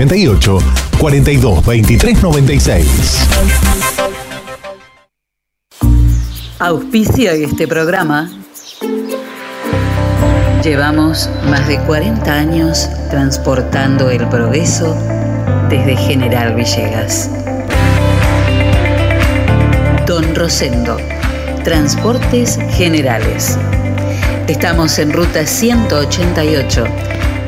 188 42 23 96. Auspicio este programa. Llevamos más de 40 años transportando el progreso desde General Villegas. Don Rosendo, Transportes Generales. Estamos en ruta 188,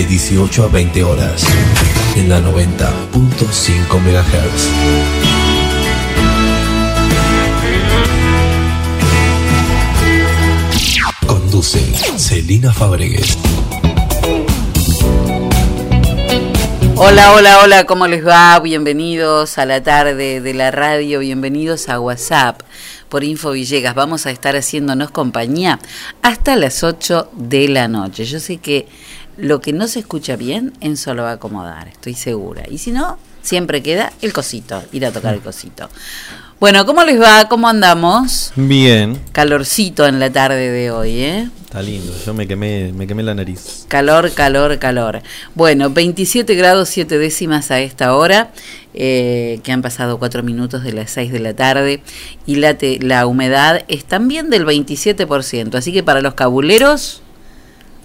De 18 a 20 horas, en la 90.5 MHz. Conduce Celina Fabregues. Hola, hola, hola, ¿cómo les va? Bienvenidos a la tarde de la radio, bienvenidos a WhatsApp por Info Villegas. Vamos a estar haciéndonos compañía hasta las 8 de la noche. Yo sé que lo que no se escucha bien, Enzo lo va a acomodar, estoy segura. Y si no, siempre queda el cosito, ir a tocar el cosito. Bueno, ¿cómo les va? ¿Cómo andamos? Bien, Calorcito en la tarde de hoy, ¿eh? está lindo. Yo me quemé, me quemé la nariz. Calor, calor, calor. Bueno, 27 grados 7 décimas a esta hora, eh, que han pasado 4 minutos de las 6 de la tarde, y la, te- la humedad es también del 27%, así que para los cabuleros,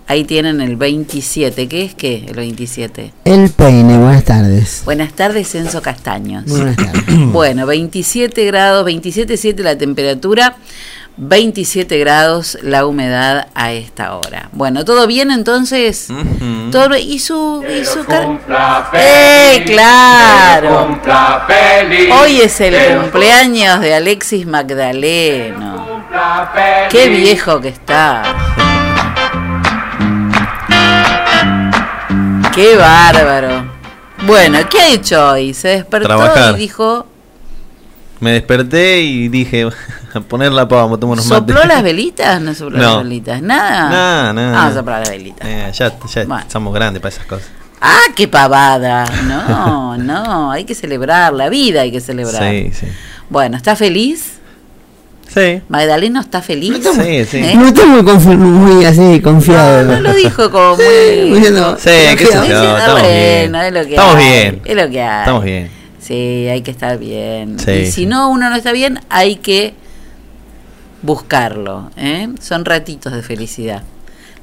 ahí tienen el 27. ¿Qué es qué, el 27? El peine, buenas tardes. Buenas tardes, Enzo Castaños. Buenas tardes. Bueno, 27 grados, 27,7 la temperatura, 27 grados la humedad a esta hora. Bueno, ¿todo bien entonces? Todo. ¿Y su, y su ¡Eh, claro! Hoy es el cumpleaños de Alexis Magdaleno. ¡Qué viejo que está! ¡Qué bárbaro! Bueno, ¿qué ha hecho hoy? Se despertó Trabajar. y dijo... Me desperté y dije, a poner la pava, vamos a tomar unos mates. ¿Sopló las velitas? No sopló No. las velitas. ¿Nada? Nada, nada. Ah, sopló las velitas. Eh, ya ya Bueno. estamos grandes para esas cosas. Ah, qué pavada. No, no, hay que celebrar la vida, hay que celebrar. Sí, sí. Bueno, ¿está feliz? Sí. ¿Magdaleno está feliz? Sí, sí. ¿Eh? No estoy muy, confi- muy así confiado. No, no lo dijo como muy... Muy no. Sí, qué sé yo, estamos bien. bueno, es lo que Estamos hay, bien. Es lo que hay. Estamos bien. Sí, hay que estar bien. Sí, y si sí. no, uno no está bien, hay que buscarlo. ¿eh? Son ratitos de felicidad.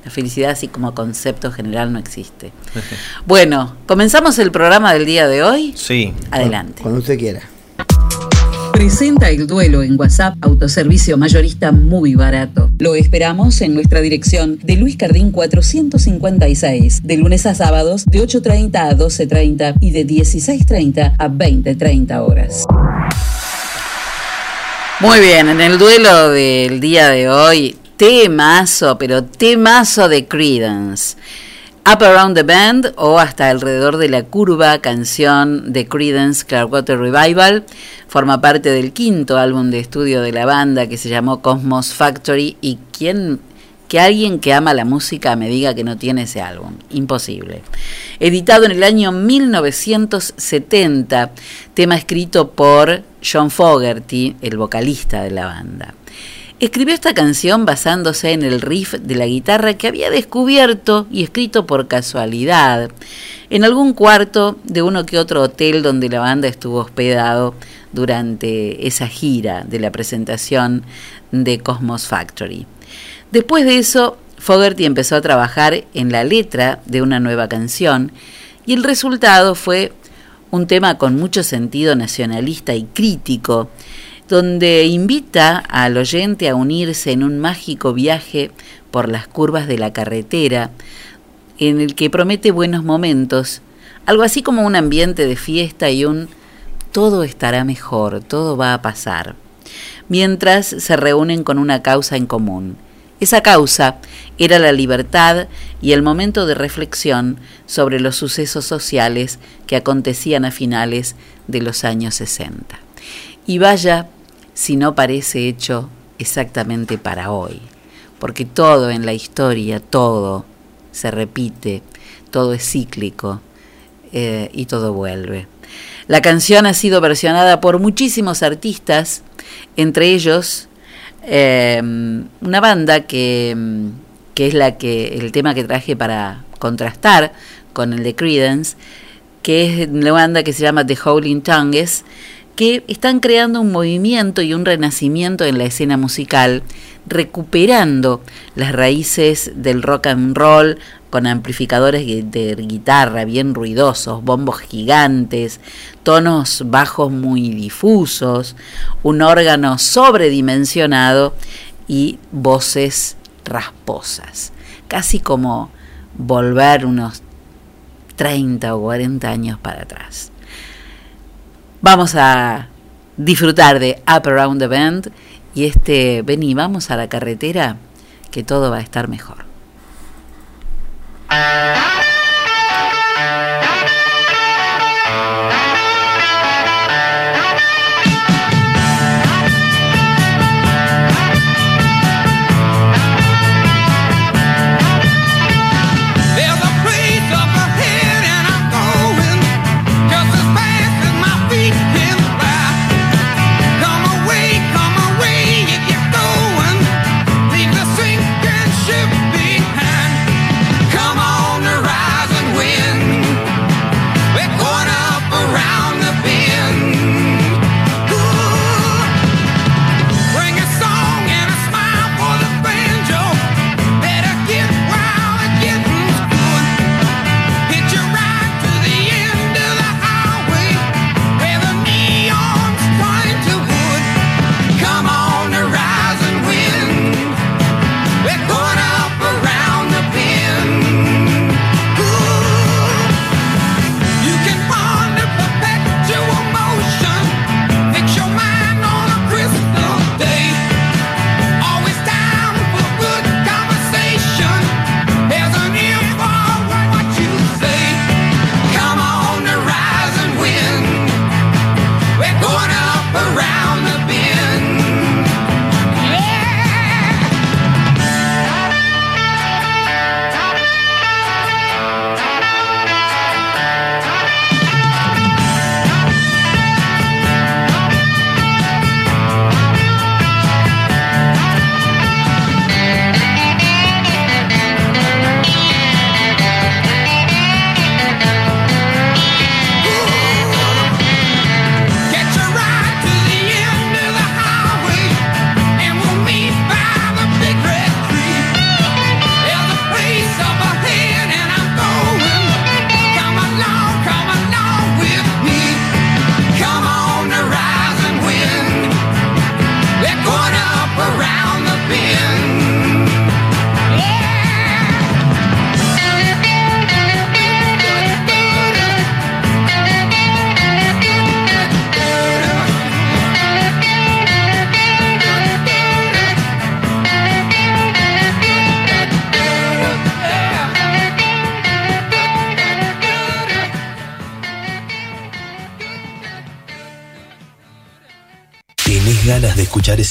La felicidad así como concepto general no existe. Bueno, comenzamos el programa del día de hoy. Sí. Adelante. Cuando usted quiera. Presenta el duelo en WhatsApp, autoservicio mayorista muy barato. Lo esperamos en nuestra dirección de Luis Cardín 456, de lunes a sábados de 8.30 a 12.30 y de 16.30 a 20.30 horas. Muy bien, en el duelo del día de hoy, temazo, pero temazo de Credence. Up Around the Bend o Hasta alrededor de la curva, canción de Credence Clearwater Revival, forma parte del quinto álbum de estudio de la banda que se llamó Cosmos Factory y quien que alguien que ama la música me diga que no tiene ese álbum, imposible. Editado en el año 1970, tema escrito por John Fogerty, el vocalista de la banda. Escribió esta canción basándose en el riff de la guitarra que había descubierto y escrito por casualidad en algún cuarto de uno que otro hotel donde la banda estuvo hospedado durante esa gira de la presentación de Cosmos Factory. Después de eso, Fogerty empezó a trabajar en la letra de una nueva canción y el resultado fue un tema con mucho sentido nacionalista y crítico, donde invita al oyente a unirse en un mágico viaje por las curvas de la carretera, en el que promete buenos momentos, algo así como un ambiente de fiesta y un todo estará mejor, todo va a pasar, mientras se reúnen con una causa en común. Esa causa era la libertad y el momento de reflexión sobre los sucesos sociales que acontecían a finales de los años 60. Y vaya si no parece hecho exactamente para hoy, porque todo en la historia, todo se repite, todo es cíclico eh, y todo vuelve. La canción ha sido versionada por muchísimos artistas, entre ellos eh, una banda que, que es la que el tema que traje para contrastar con el de Credence, que es una banda que se llama The Howling Tongues, que están creando un movimiento y un renacimiento en la escena musical, recuperando las raíces del rock and roll con amplificadores de guitarra bien ruidosos, bombos gigantes, tonos bajos muy difusos, un órgano sobredimensionado y voces rasposas, casi como volver unos 30 o 40 años para atrás. Vamos a disfrutar de Up Around the Bend y este, vení, vamos a la carretera, que todo va a estar mejor.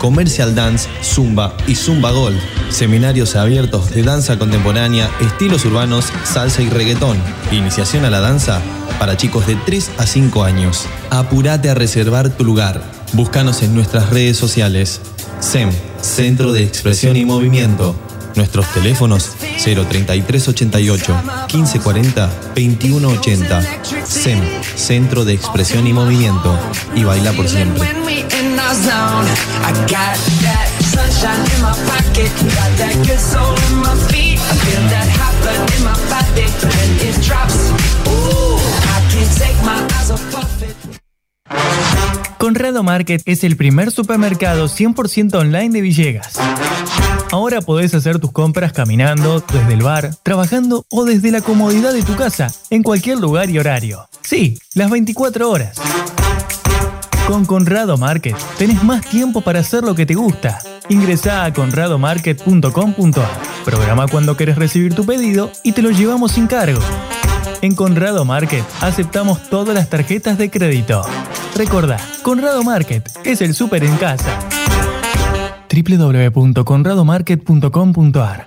Commercial Dance, Zumba y Zumba Gold. Seminarios abiertos de danza contemporánea, estilos urbanos, salsa y reggaetón. Iniciación a la danza para chicos de 3 a 5 años. Apúrate a reservar tu lugar. Búscanos en nuestras redes sociales. SEM, Centro de Expresión y Movimiento. Nuestros teléfonos 03388 1540 2180. SEM, Centro de Expresión y Movimiento. Y baila por siempre. Zone, my it. Conrado Market es el primer supermercado 100% online de Villegas. Ahora podés hacer tus compras caminando, desde el bar, trabajando o desde la comodidad de tu casa, en cualquier lugar y horario. Sí, las 24 horas. Con Conrado Market tenés más tiempo para hacer lo que te gusta. Ingresá a conradomarket.com.ar. Programa cuando querés recibir tu pedido y te lo llevamos sin cargo. En Conrado Market aceptamos todas las tarjetas de crédito. Recordá, Conrado Market es el súper en casa. www.conradomarket.com.ar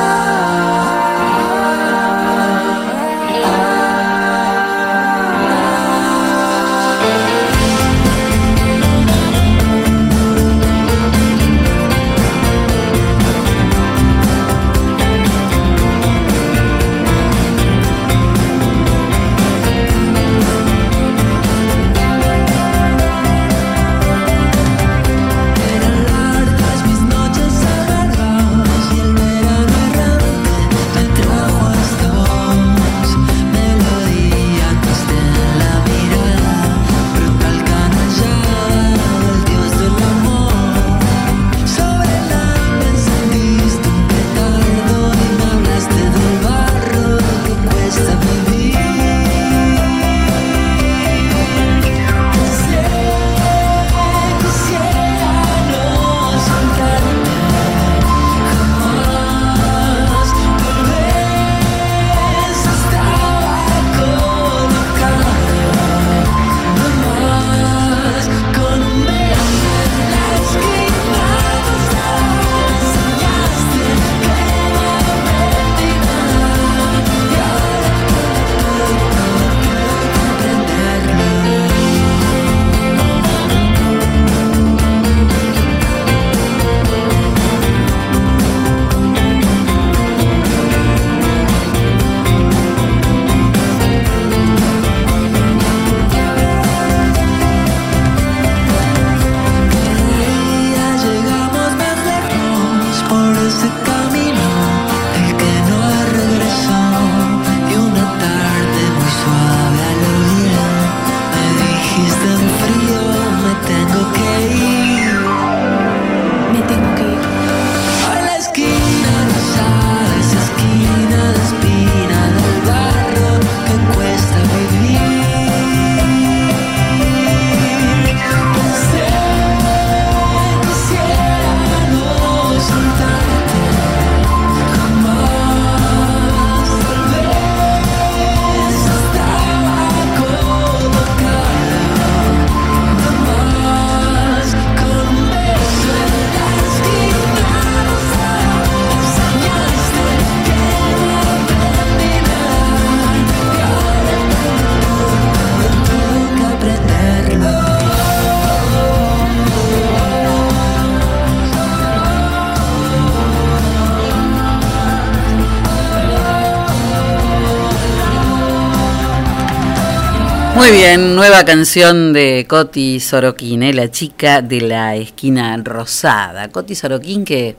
Canción de Coti Sorokin, ¿eh? la chica de la esquina rosada. Coti Sorokin que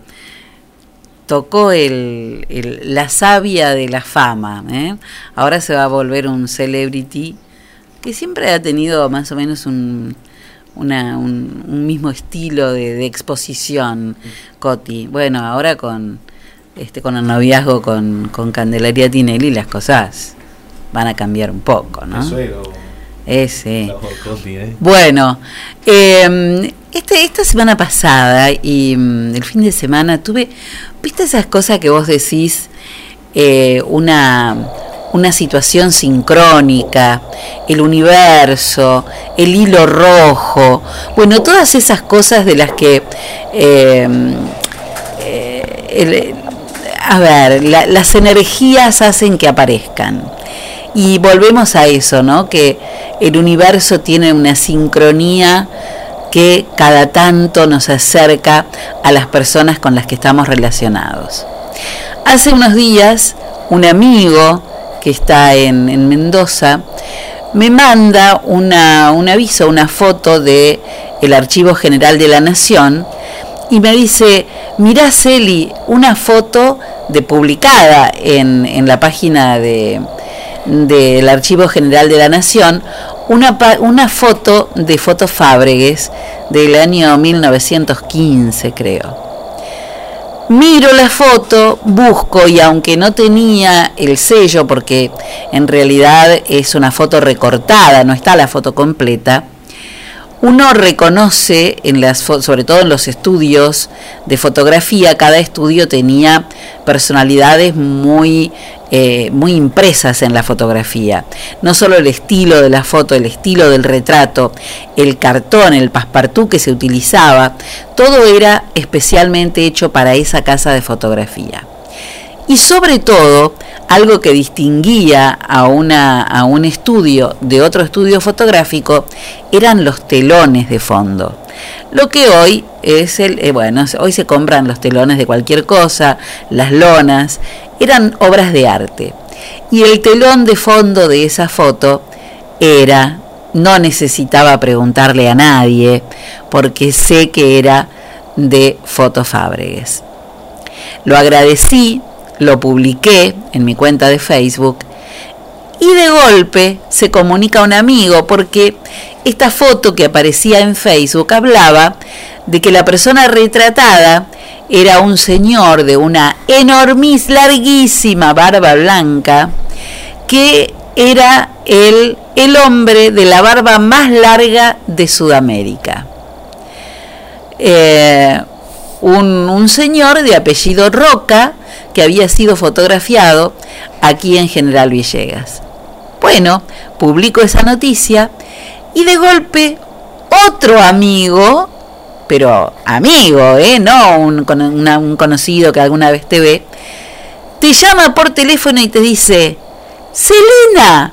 tocó el, el- la savia de la fama. ¿eh? Ahora se va a volver un celebrity que siempre ha tenido más o menos un, una- un, un mismo estilo de, exposición, Coti. Bueno, ahora con, este, con el noviazgo con, con Candelaria Tinelli las cosas van a cambiar un poco, ¿no? Ese. Bueno, eh, este, esta semana pasada y mm, el fin de semana tuve, ¿viste esas cosas que vos decís? eh, una, una situación sincrónica, el universo, el hilo rojo, bueno, todas esas cosas de las que... eh, eh, el- a ver, la- las energías hacen que aparezcan. Y volvemos a eso, ¿no? Que el universo tiene una sincronía que cada tanto nos acerca a las personas con las que estamos relacionados. Hace unos días, un amigo que está en, en Mendoza me manda una, un aviso, una foto de el Archivo General de la Nación y me dice, mirá Celi, una foto de publicada en, en la página de del Archivo General de la Nación, una, una foto de Foto Fábregues del año 1915, creo. Miro la foto, busco y aunque no tenía el sello, porque en realidad es una foto recortada, no está la foto completa, uno reconoce, en las, sobre todo en los estudios de fotografía, cada estudio tenía personalidades muy, eh, muy impresas en la fotografía. No solo el estilo de la foto, el estilo del retrato, el cartón, el passepartout que se utilizaba, todo era especialmente hecho para esa casa de fotografía. Y sobre todo, algo que distinguía a, una, a un estudio de otro estudio fotográfico eran los telones de fondo. Lo que hoy es el, eh, bueno, hoy se compran los telones de cualquier cosa, las lonas, eran obras de arte. Y el telón de fondo de esa foto era, no necesitaba preguntarle a nadie, porque sé que era de Foto Fábregues. Lo agradecí, lo publiqué en mi cuenta de Facebook y de golpe se comunica un amigo porque esta foto que aparecía en Facebook hablaba de que la persona retratada era un señor de una enormis, larguísima barba blanca que era el, el hombre de la barba más larga de Sudamérica. Eh, un, un señor de apellido Roca que había sido fotografiado aquí en General Villegas. Bueno, publico esa noticia y de golpe otro amigo, pero amigo, ¿eh? no un, una- un conocido que alguna vez te ve, te llama por teléfono y te dice, Selena,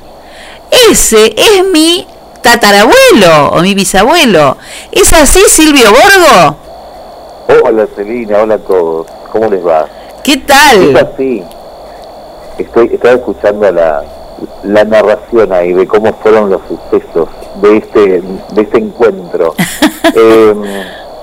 ese es mi tatarabuelo o mi bisabuelo. ¿Es así, Silvio Borgo? Hola Celina, hola a todos. ¿Cómo les va? ¿Qué tal? Es así. Estoy, estaba escuchando la, la narración ahí de cómo fueron los sucesos de este, de este encuentro. Eh,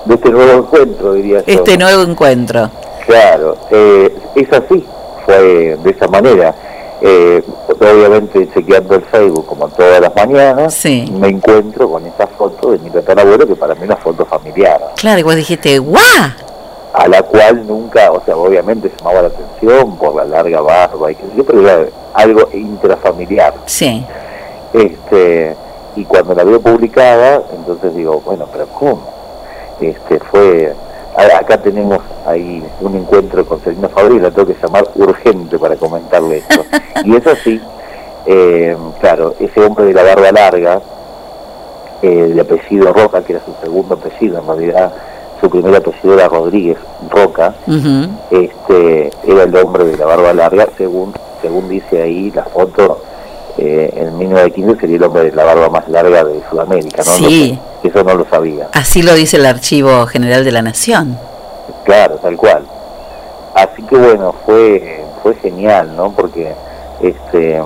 de este nuevo encuentro, diría yo. Este nuevo encuentro. Claro, eh, es así, fue de esa manera. Eh, obviamente chequeando el Facebook como todas las mañanas, me encuentro con esa foto de mi tatarabuelo que para mí es una foto familiar, Claro, y vos dijiste, ¡guau! a la cual nunca, o sea, obviamente llamaba la atención por la larga barba y que yo, pero era algo intrafamiliar. Sí. Este, y cuando la veo publicada, entonces digo, bueno, pero ¿cómo? Este, fue, acá tenemos ahí un encuentro con Selena Fabri, la tengo que llamar urgente para comentarle esto. y es así, eh, claro, ese hombre de la barba larga, eh, de apellido Roca, que era su segundo apellido, en realidad su primer apellido era Rodríguez Roca, este era el hombre de la barba larga, según según dice ahí la foto, eh, en 1915 sería el hombre de la barba más larga de Sudamérica, ¿no? Sí. Lo- eso no lo sabía. Así lo dice el Archivo General de la Nación. Claro, tal cual. Así que bueno, fue fue genial, ¿no? Porque este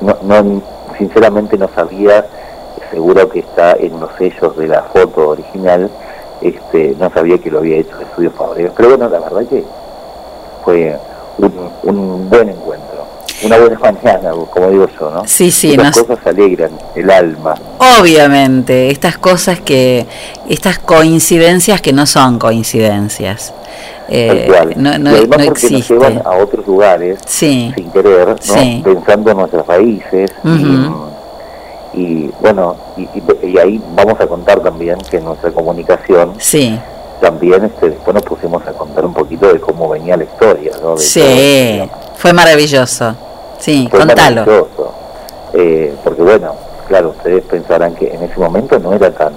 no, no sinceramente no sabía, seguro que está en los sellos de la foto original, este, no sabía que lo había hecho el estudio Fabregas. Pero bueno, la verdad que fue un, un buen encuentro, una buena mañana, como digo yo, ¿no? Sí, sí, Estas nos- cosas alegran el alma. Obviamente, estas cosas que, estas coincidencias que no son coincidencias. Eh, Tal cual. no, no, y además no porque nos existe. llevan a otros lugares Sí. sin querer, ¿no? Sí. pensando en nuestras raíces y, y, bueno, y, ahí vamos a contar también que nuestra comunicación Sí, también este, después nos pusimos a contar un poquito de cómo venía la historia, ¿no? De sí, fue maravilloso. Sí, Fue contalo. maravilloso. Eh, porque bueno, claro, ustedes pensarán que en ese momento no era tan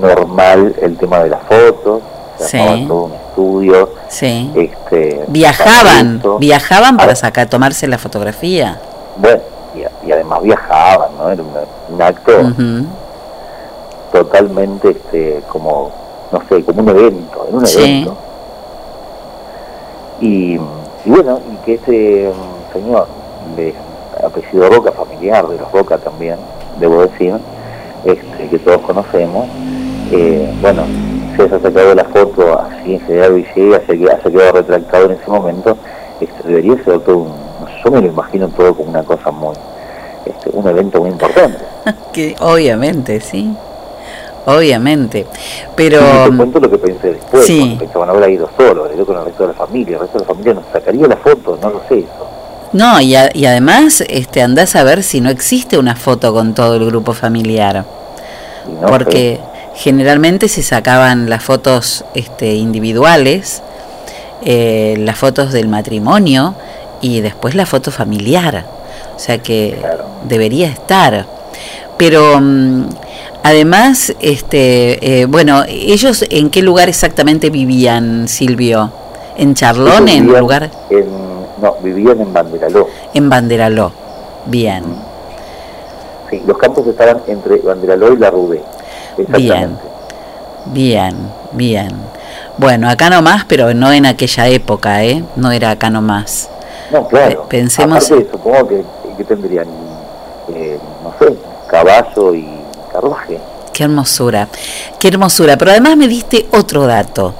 normal el tema de las fotos, se Sí. todo un estudio, Sí. este, Viajaban, para viajaban para Ah, sacar, tomarse la fotografía. Bueno, y, y además viajaban, ¿no? Era un acto totalmente este, como, no sé, como un evento, era un Sí. evento. Y, y bueno, y que ese mm, señor de apellido Roca, familiar de los Roca también, debo decir, este, que todos conocemos, eh, bueno, se haya sacado la foto así en General Villegas, que- haya quedado retractado en ese momento, este, debería ser todo un, yo me lo imagino todo como una cosa muy, este, un evento muy importante. Que obviamente, sí. Obviamente. Pero Y te cuento lo que pensé después, Sí. cuando pensaban haber ido solo, ido con el resto de la familia, el resto de la familia nos sacaría la foto, no lo sé eso. No, y, a- y además este andás a ver si no existe una foto con todo el grupo familiar. No porque generalmente se sacaban las fotos este, individuales, eh, las fotos del matrimonio y después la foto familiar. O sea que debería estar. Pero mm, además, este, eh, bueno, ellos en qué lugar exactamente vivían, Silvio? ¿En Charlón, en un lugar? en- no, vivían en Banderaló. En Banderaló. Bien, Sí, los campos estaban entre Banderaló y La Rubé. Exactamente. bien, bien. Bueno, acá nomás, pero no en aquella época, ¿eh? No era acá nomás. No, claro. Pe- pensemos- Aparte, supongo que, que tendrían, eh, no sé, caballo y carruaje. Qué hermosura, qué hermosura. Pero además me diste otro dato,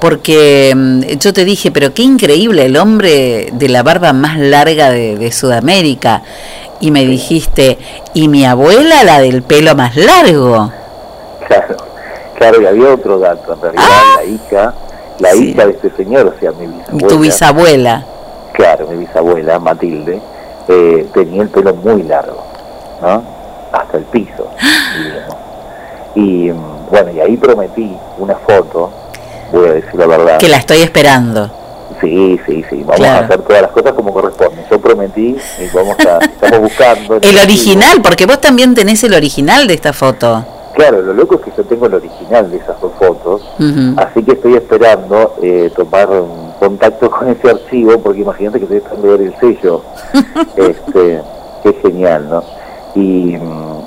porque mm, yo te dije, pero qué increíble el hombre de la barba más larga de, de Sudamérica. Y me dijiste, y mi abuela la del pelo más largo. Claro, claro, y había otro dato, en realidad la hija, la Ah. Sí. hija de este señor, o sea, mi bisabuela. Tu bisabuela. Claro, mi bisabuela, Matilde, eh, tenía el pelo muy largo, ¿no? Hasta el piso, digamos. Y mm, bueno, y ahí prometí una foto, voy a decir la verdad. Que la estoy esperando. Sí, sí, sí, vamos Claro. a hacer todas las cosas como corresponde. Yo prometí y vamos a, estamos buscando. El original, porque vos también tenés el original de esta foto. Claro, lo loco es que yo tengo el original de esas dos fotos, así que estoy esperando eh, tomar un contacto con ese archivo, porque imagínate que estoy esperando ver el sello. este, qué genial, ¿no? Y,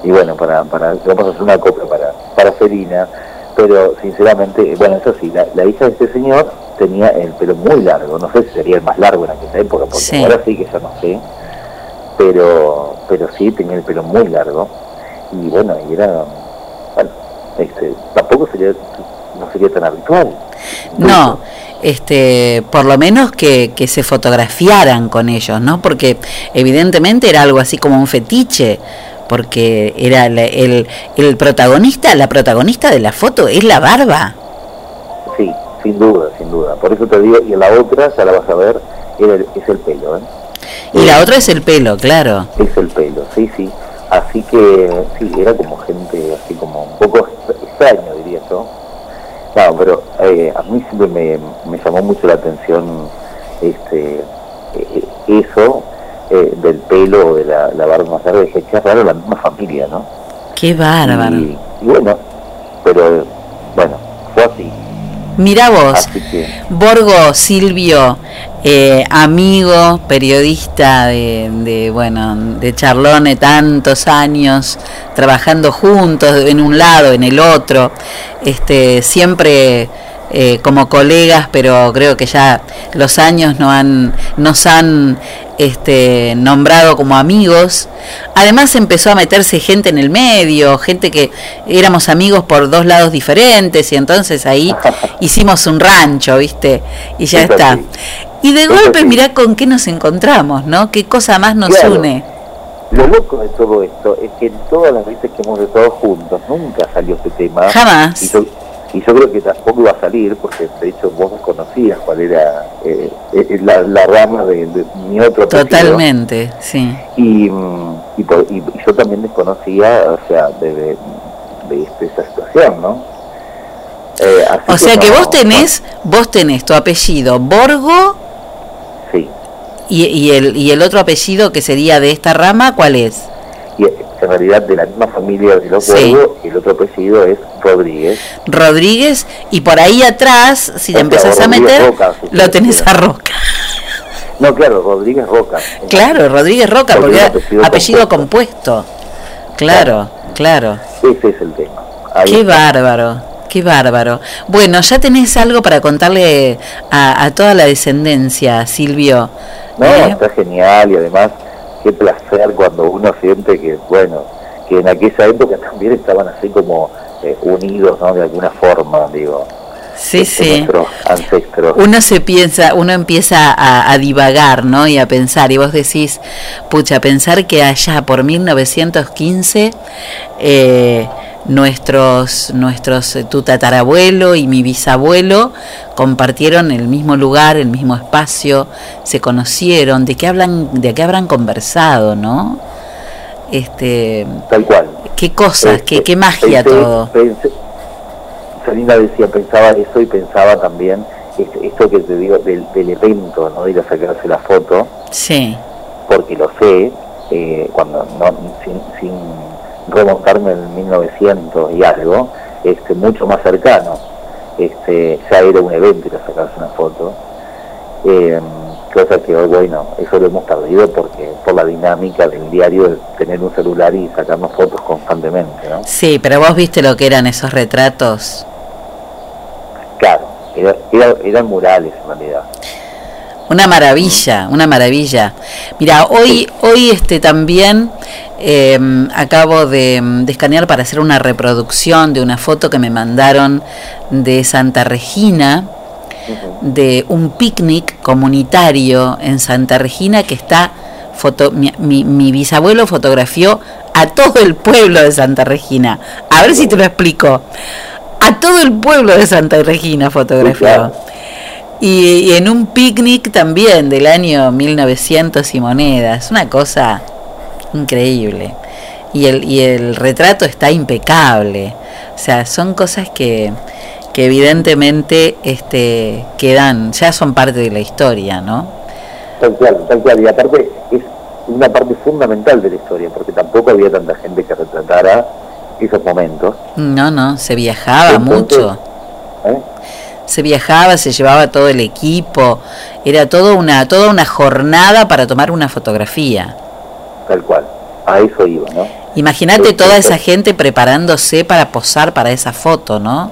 y bueno, para, para, vamos a hacer una copia para, para Felina, pero sinceramente, bueno, eso sí, la, la hija de este señor tenía el pelo muy largo, no sé si sería el más largo en aquella época, porque Sí. ahora sí que ya no sé, pero, pero sí tenía el pelo muy largo, y bueno, y era, bueno, este, tampoco sería, no sería tan habitual. No, este, por lo menos que, que se fotografiaran con ellos, ¿no? Porque evidentemente era algo así como un fetiche, porque era la- el, el protagonista, la protagonista de la foto es la barba. Sí, sin duda, sin duda. Por eso te digo, y en la otra, ya la vas a ver, es el pelo, ¿eh? Y la otra es el pelo, claro. Es el pelo, sí, sí. Así que, sí, era como gente así como un poco extraño, diría yo. No, pero eh, a mí siempre me, me llamó mucho la atención este eh, eso eh, del pelo, de la, la barba más larga. Dije, qué raro la misma familia, ¿no? Qué bárbaro. Y, y bueno, pero bueno, fue así. Mira vos, que, Borgo Silvio, eh, amigo, periodista de, de, bueno, de Charlone, tantos años, trabajando juntos en un lado, en el otro, este, siempre eh, como colegas, pero creo que ya los años no han, nos han este, nombrado como amigos. Además empezó a meterse gente en el medio, gente que éramos amigos por dos lados diferentes y entonces ahí hicimos un rancho, ¿viste? Y ya Eso está. sí. Y de Eso golpe sí. mirá con qué nos encontramos, ¿no? Qué cosa más nos Claro. une. Lo loco de todo esto es que en todas las veces que hemos estado juntos nunca salió este tema. Jamás. Y y yo creo que tampoco iba a salir porque de hecho vos desconocías cuál era eh, eh, la, la rama de, de mi otro apellido. Totalmente, sí. Y, y, yo también desconocía, o sea, de, de, de esa situación, ¿no? Eh, O sea que no- vos tenés, vos tenés tu apellido Borgo Sí. y, y el, y el otro apellido que sería de esta rama, ¿cuál es? Y en realidad de la misma familia de los Sí. Borgo, el otro apellido es Rodríguez. Rodríguez y por ahí atrás, si sea, empezás a meter, Roca, si lo tenés a Roca. No, claro, Rodríguez Roca. Claro, Rodríguez Roca, Porque porque apellido apellido compuesto. Claro, claro. Ese es el tema. Ahí Qué está. bárbaro, qué bárbaro. Bueno, ya tenés algo para contarle a, a toda la descendencia, Silvio. No, ¿Eh? está genial y además qué placer cuando uno siente que, bueno, que en aquella época también estaban así como eh, unidos, ¿no? De alguna forma, digo, Sí, sí. nuestros ancestros. Uno se piensa, uno empieza a, a divagar, ¿no? Y a pensar, y vos decís, pucha, pensar que allá por 1915 eh, nuestros, nuestros, eh, tu tatarabuelo y mi bisabuelo compartieron el mismo lugar, el mismo espacio, se conocieron, de qué hablan, de qué habrán conversado, ¿no? Este, Tal cual. qué cosas, qué, qué magia Pensé- todo. pensé- Salina decía, pensaba eso y pensaba también esto que te digo del, del evento, ¿no? De ir a sacarse la foto. Sí, porque lo sé, eh, cuando no, sin, sin remontarme en 1900 y algo, este, mucho más cercano, este, ya era un evento ir a sacarse una foto, eh, cosa que hoy, bueno, eso lo hemos perdido porque por la dinámica del diario de tener un celular y sacarnos fotos constantemente, ¿no? sí, pero vos viste lo que eran esos retratos. Claro, era, era- eran murales en realidad. Una maravilla, una maravilla. Mira, hoy, hoy este también eh, acabo de, de escanear para hacer una reproducción de una foto que me mandaron de Santa Regina, de un picnic comunitario en Santa Regina que está foto, mi, mi- mi bisabuelo fotografió a todo el pueblo de Santa Regina. A ver si te lo explico. A todo el pueblo de Santa Regina fotografió. Y, y en un picnic también del año 1900 y monedas, una cosa increíble. Y el, y el retrato está impecable. O sea, son cosas que, que evidentemente este, quedan, ya son parte de la historia, ¿no? Tal cual, tal cual. Y aparte es una parte fundamental de la historia, porque tampoco había tanta gente que retratara esos momentos. No, no, se viajaba Entonces, mucho. ¿eh? Se viajaba, se llevaba todo el equipo, era todo una, toda una jornada para tomar una fotografía. Tal cual. A eso iba, ¿no? Imagínate toda esa gente preparándose para posar para esa foto, ¿no?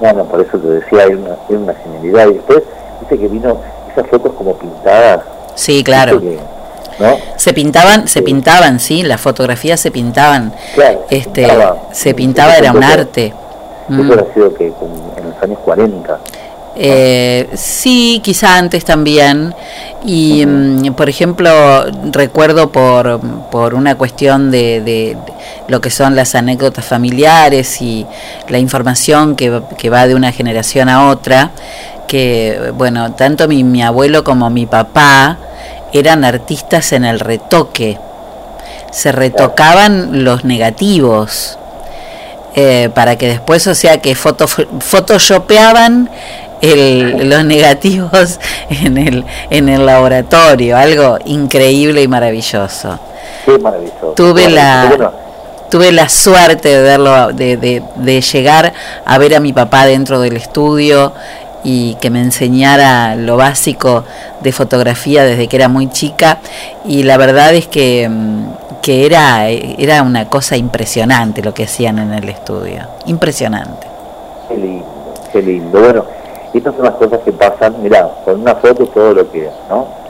Bueno, por eso te decía, hay una, hay una genialidad. Y después, dice que vino esas fotos como pintadas. Sí, claro. que, ¿No? Se pintaban, se pintaban, sí, las fotografías se pintaban. Claro, Este, pintaba. se pintaba, era un arte. Eso Mm. ha sido que en los años 40. Eh, sí, quizá antes también. Y, mm, por ejemplo, recuerdo por, por una cuestión de, de- de lo que son las anécdotas familiares y la información que, que va de una generación a otra, que, bueno, tanto mi, mi abuelo como mi papá eran artistas en el retoque. Se retocaban los negativos eh, para que después, o sea, que foto, photoshopeaban el, los negativos en el, en el laboratorio, algo increíble y maravilloso. Qué maravilloso. Tuve la. Bueno, tuve la suerte de verlo, de, de, de llegar a ver a mi papá dentro del estudio y que me enseñara lo básico de fotografía desde que era muy chica y la verdad es que, mm, que era, era una cosa impresionante lo que hacían en el estudio, impresionante. Qué lindo, qué lindo. Bueno, estas son las cosas que pasan, mirá, con una foto todo lo que, ¿no?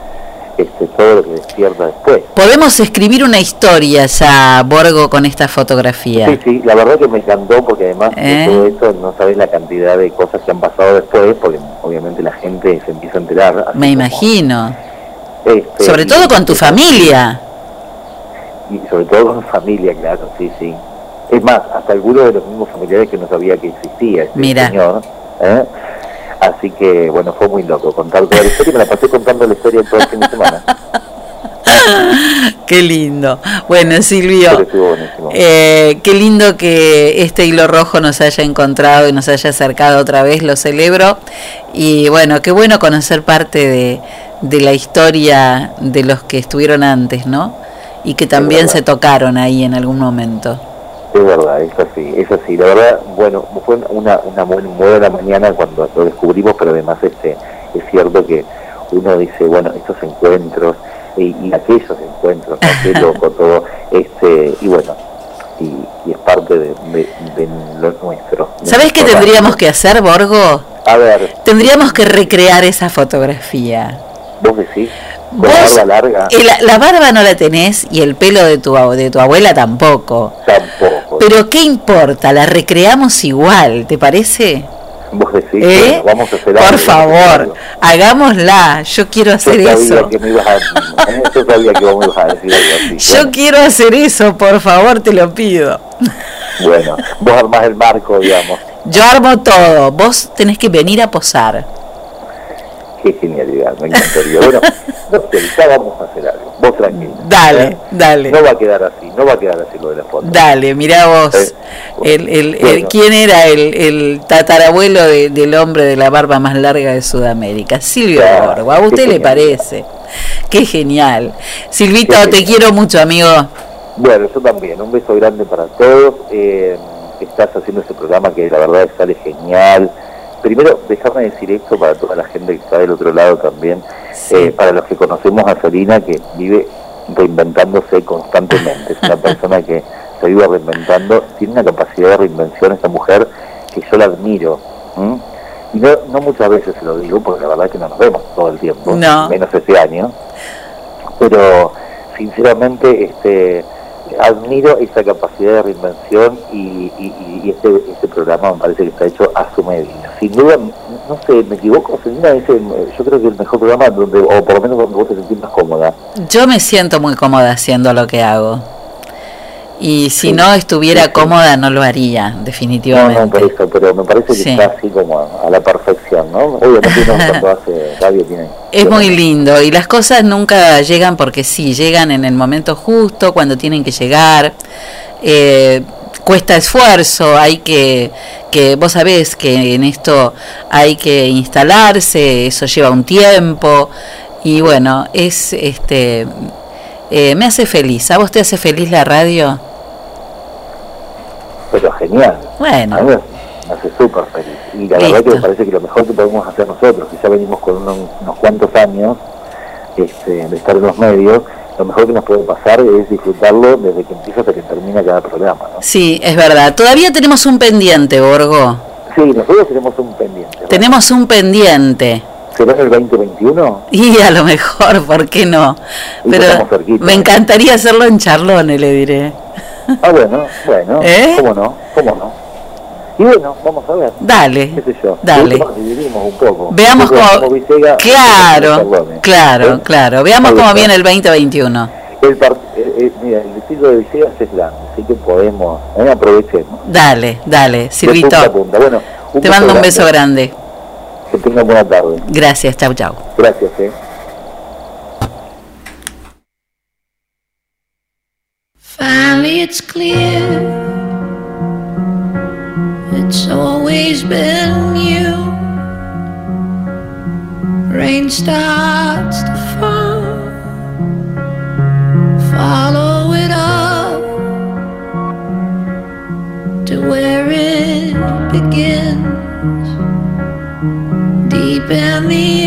Este, todo lo que despierta después. Podemos escribir una historia ya, Borgo, con esta fotografía. Sí, sí, la verdad que me encantó porque además ¿Eh? de todo esto no sabés la cantidad de cosas que han pasado después, porque obviamente la gente se empieza a enterar. Me imagino. este, Sobre todo con tu familia. Y sobre todo con familia, claro, sí, sí. Es más, hasta algunos de los mismos familiares que no sabía que existía este Mira. señor. ¿eh? Así que, bueno, fue muy loco contar toda la historia y me la pasé contando la historia todo el fin de semana. Qué lindo. Bueno, Silvio, eh, qué lindo que este hilo rojo nos haya encontrado y nos haya acercado otra vez, lo celebro. Y bueno, qué bueno conocer parte de, de la historia de los que estuvieron antes, ¿no? Y que también se tocaron ahí en algún momento. Es verdad, es así, es así. La verdad, bueno, fue una, una muy buena mañana cuando lo descubrimos, pero además este es cierto que uno dice, bueno, estos encuentros y, y aquellos encuentros, qué loco todo, este, y bueno, y, y es parte de, de- de lo nuestro. de ¿Sabés qué tendríamos que hacer, Borgo? A ver, Tendríamos que recrear esa fotografía. vos decís, con Vos, barba larga, la, la barba no la tenés y el pelo de tu, de tu abuela tampoco. tampoco. Pero ¿qué importa? La recreamos igual, ¿te parece? Vos decís, ¿Eh? bueno, vamos a hacer Por algo, favor, hagámosla. Yo quiero hacer eso. que me ibas a, ¿eh? yo sabía que vos me ibas a decir algo así. Yo quiero hacer eso, por favor, te lo pido. Bueno, vos armás el marco, digamos. Yo armo todo. Vos tenés que venir a posar. Qué genialidad, me encantaría. Bueno, no sé, ya vamos a hacer algo. Vos tranquilo. Dale, ¿eh? dale. No va a quedar así, no va a quedar así lo de la foto. Dale, mirá vos. Eh, El, el, el- bueno. ¿Quién era el, el tatarabuelo de- del hombre de la barba más larga de Sudamérica? Silvio Claro, Borgo. ¿A usted le parece? Qué genial. Silvito, Qué te genial. quiero mucho, amigo. Bueno, yo también. Un beso grande para todos. Eh, estás haciendo este programa que la verdad sale genial. Primero, déjame decir esto para toda la gente que está del otro lado también. Eh, para los que conocemos a Solina, que vive reinventándose constantemente. Es una persona que se vive reinventando. Tiene una capacidad de reinvención esta mujer que yo la admiro. ¿m? Y no, no muchas veces se lo digo, porque la verdad es que no nos vemos todo el tiempo. No. Menos ese año pero sinceramente este admiro esa capacidad de reinvención y, y- este, este programa me parece que está hecho a su medida. Sin duda, no sé, me equivoco, Selena, es yo creo que el mejor programa donde, o por lo menos donde vos te sentís más cómoda. Yo me siento muy cómoda haciendo lo que hago. Y si no estuviera cómoda, no lo haría, No, definitivamente. no, por eso, pero me parece que Sí. está así como a, a la perfección, ¿no? Obviamente uno cuando hace radio tiene... Es muy lindo y las cosas nunca llegan porque sí, llegan en el momento justo, cuando tienen que llegar. Eh, cuesta esfuerzo, hay que, que vos sabés que en esto hay que instalarse, eso lleva un tiempo y bueno, es este eh, me hace feliz. ¿A vos te hace feliz la radio? Pero genial. Bueno. A mí me hace súper feliz. Y la Listo. verdad que me parece que lo mejor que podemos hacer nosotros, que ya venimos con unos, unos cuantos años este, de estar en los medios, lo mejor que nos puede pasar es disfrutarlo desde que empieza hasta que termina cada programa. ¿no? Sí, es verdad. Todavía tenemos un pendiente, Borgo. Sí, nosotros tenemos un pendiente. ¿no? Tenemos un pendiente. ¿Será en el 2021? Y a lo mejor, ¿por qué no? Y Pero me encantaría hacerlo en Charlone, le diré. Ah, bueno, bueno, ¿Eh? ¿cómo no? ¿Cómo no? Y bueno, vamos a ver. Dale, ¿Qué sé yo? dale. Un poco. Veamos cómo... como Claro, Charlone. claro, ¿Eh? claro. Veamos cómo viene el 2021. El part- eh, eh, mira, el distrito de Villegas es grande, así que podemos, eh, aprovechemos. Dale, dale, punta Silvito. punta. Bueno, Te mando un beso grande. Que tengan buena tarde. Gracias, chau, chau. Gracias, eh. Finally, it's clear. It's always been you. Rain starts to fall. Follow it up to where it begins. Deep in the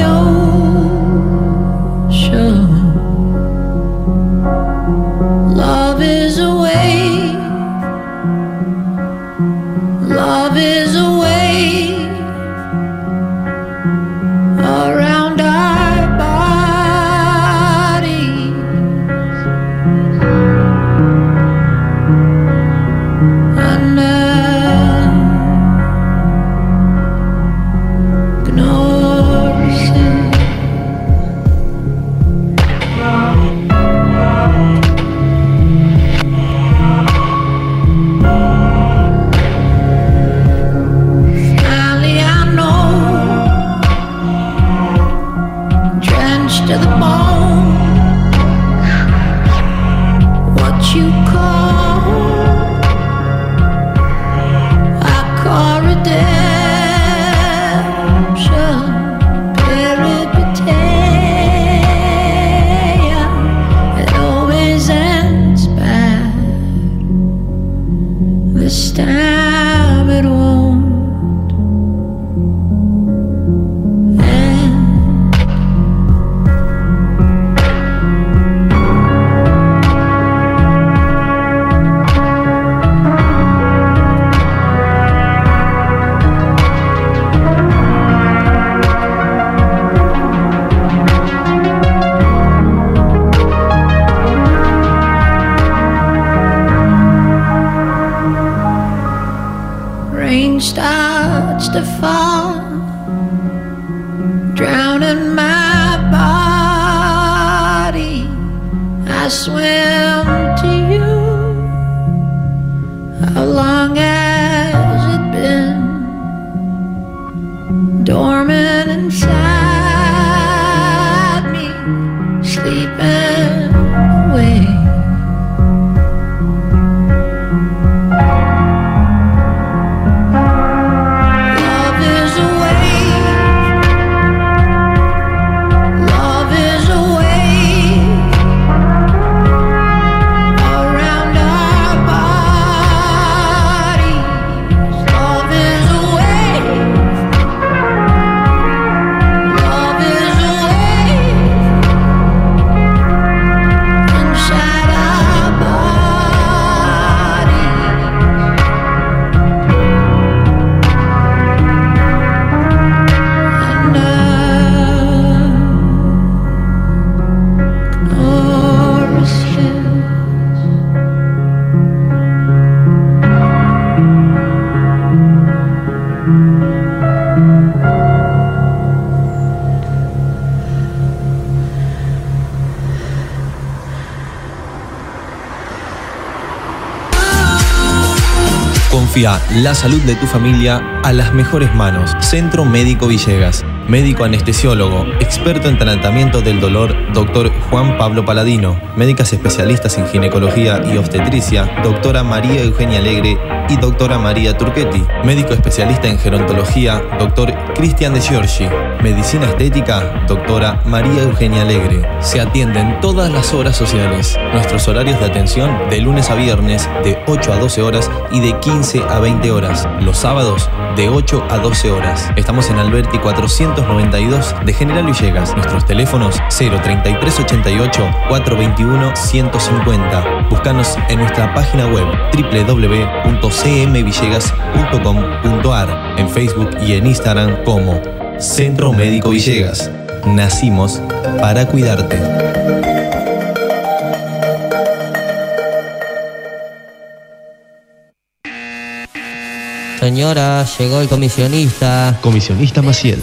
Confía la salud de tu familia a las mejores manos. Centro Médico Villegas. Médico anestesiólogo, experto en tratamiento del dolor, doctor Juan Pablo Paladino. Médicas especialistas en ginecología y obstetricia, doctora María Eugenia Alegre y doctora María Turquetti. Médico especialista en gerontología, doctor Cristian de Giorgi. Medicina estética, doctora María Eugenia Alegre. Se atienden todas las horas sociales. Nuestros horarios de atención de lunes a viernes de 8 a 12 horas y de 15 a 20 horas. Los sábados de 8 a 12 horas. Estamos en Alberti 492 de General Villegas. Nuestros teléfonos 03388 421 150. Búscanos en nuestra página web www.cmvillegas.com.ar, en Facebook y en Instagram como Centro Médico Villegas. Nacimos para cuidarte. Señora, llegó el comisionista. Comisionista Maciel.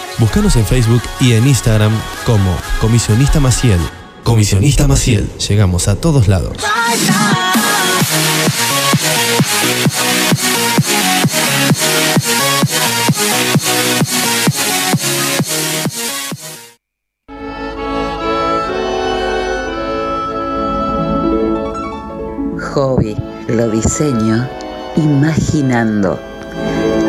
Búscanos en Facebook y en Instagram como Comisionista Maciel. Comisionista Maciel. Llegamos a todos lados. Hobby, lo diseño imaginando.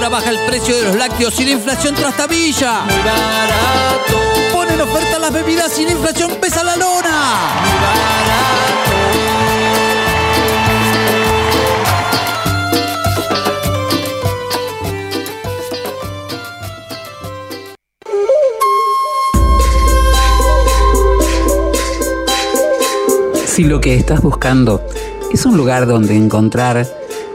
Ahora baja el precio de los lácteos y la inflación trastabilla. Muy barato. Ponen oferta las bebidas y la inflación pesa la lona. Si lo que estás buscando es un lugar donde encontrar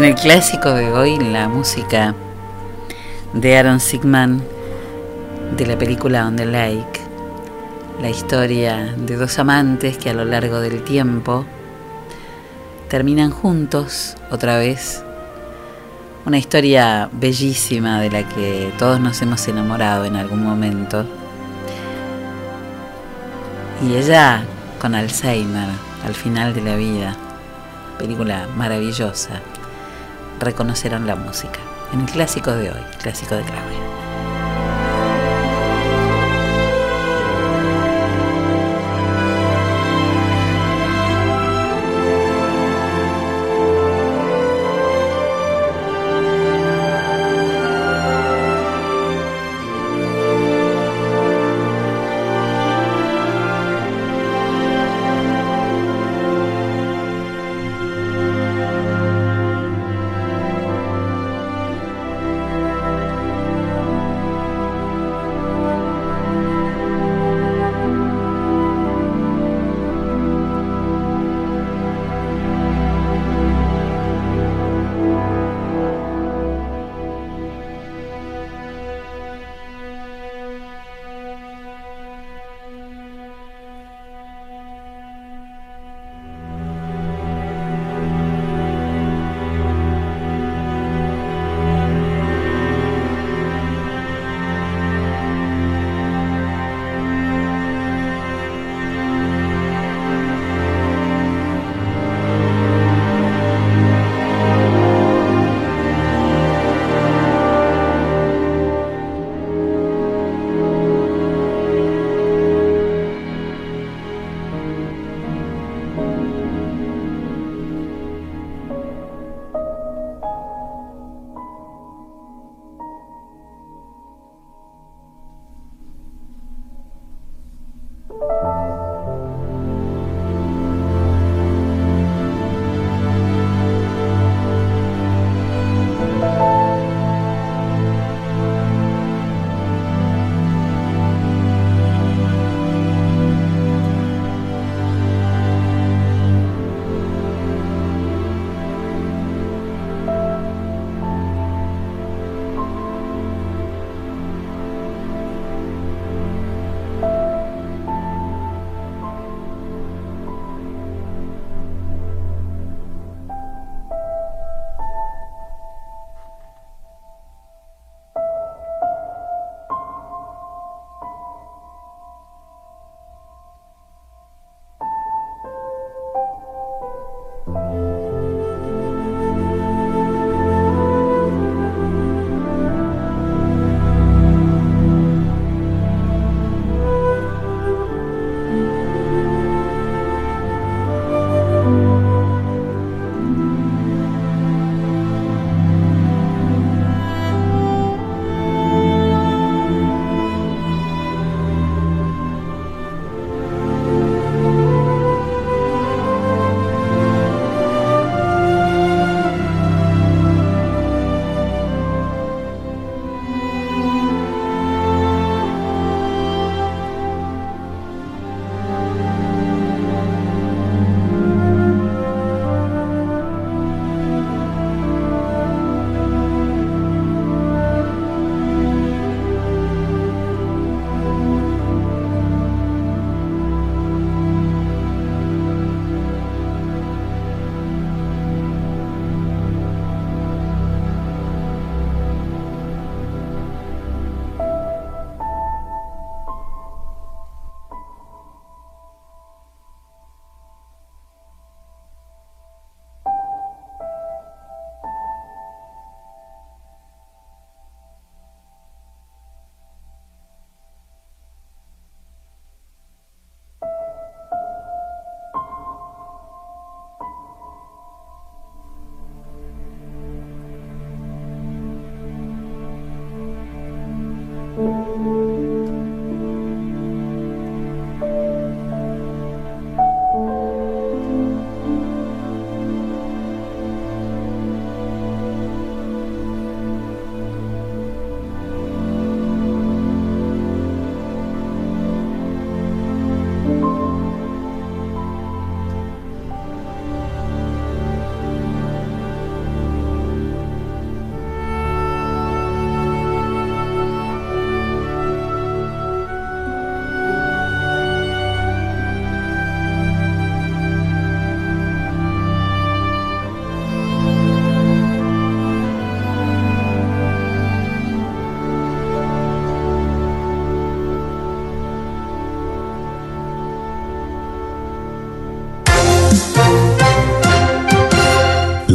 En el clásico de hoy, la música de Aaron Sigman de la película On the Lake, la historia de dos amantes que a lo largo del tiempo terminan juntos otra vez. Una historia bellísima de la que todos nos hemos enamorado en algún momento. Y ella con Alzheimer al final de la vida. Película maravillosa reconocerán la música. En el clásico de hoy, clásico de Claudia.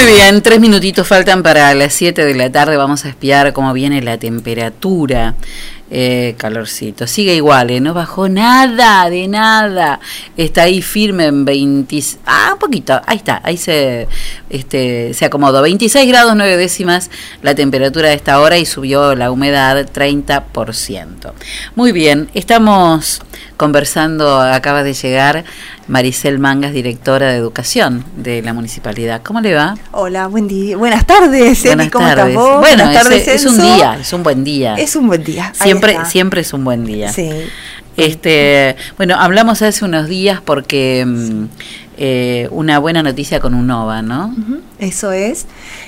Muy bien, tres minutitos faltan para las 7 de la tarde. Vamos a espiar cómo viene la temperatura. Eh, calorcito. Sigue igual, ¿eh? no bajó nada, de nada. Está ahí firme en 20. Ah, un poquito. Ahí está, ahí se, este, se acomodó. 26 grados 9 décimas la temperatura de esta hora y subió la humedad 30%. Muy bien, estamos conversando, acaba de llegar Maricel Mangas, directora de educación de la municipalidad. ¿Cómo le va? Hola, buen día. Buenas tardes, Eli, Buenas ¿cómo tardes. estás vos? Bueno, Buenas tardes, es, es un día, es un buen día. Es un buen día. Siempre, siempre es un buen día. Sí. Este, bueno, hablamos hace unos días porque mm, eh, una buena noticia con UNOVA, ¿no? Eso es.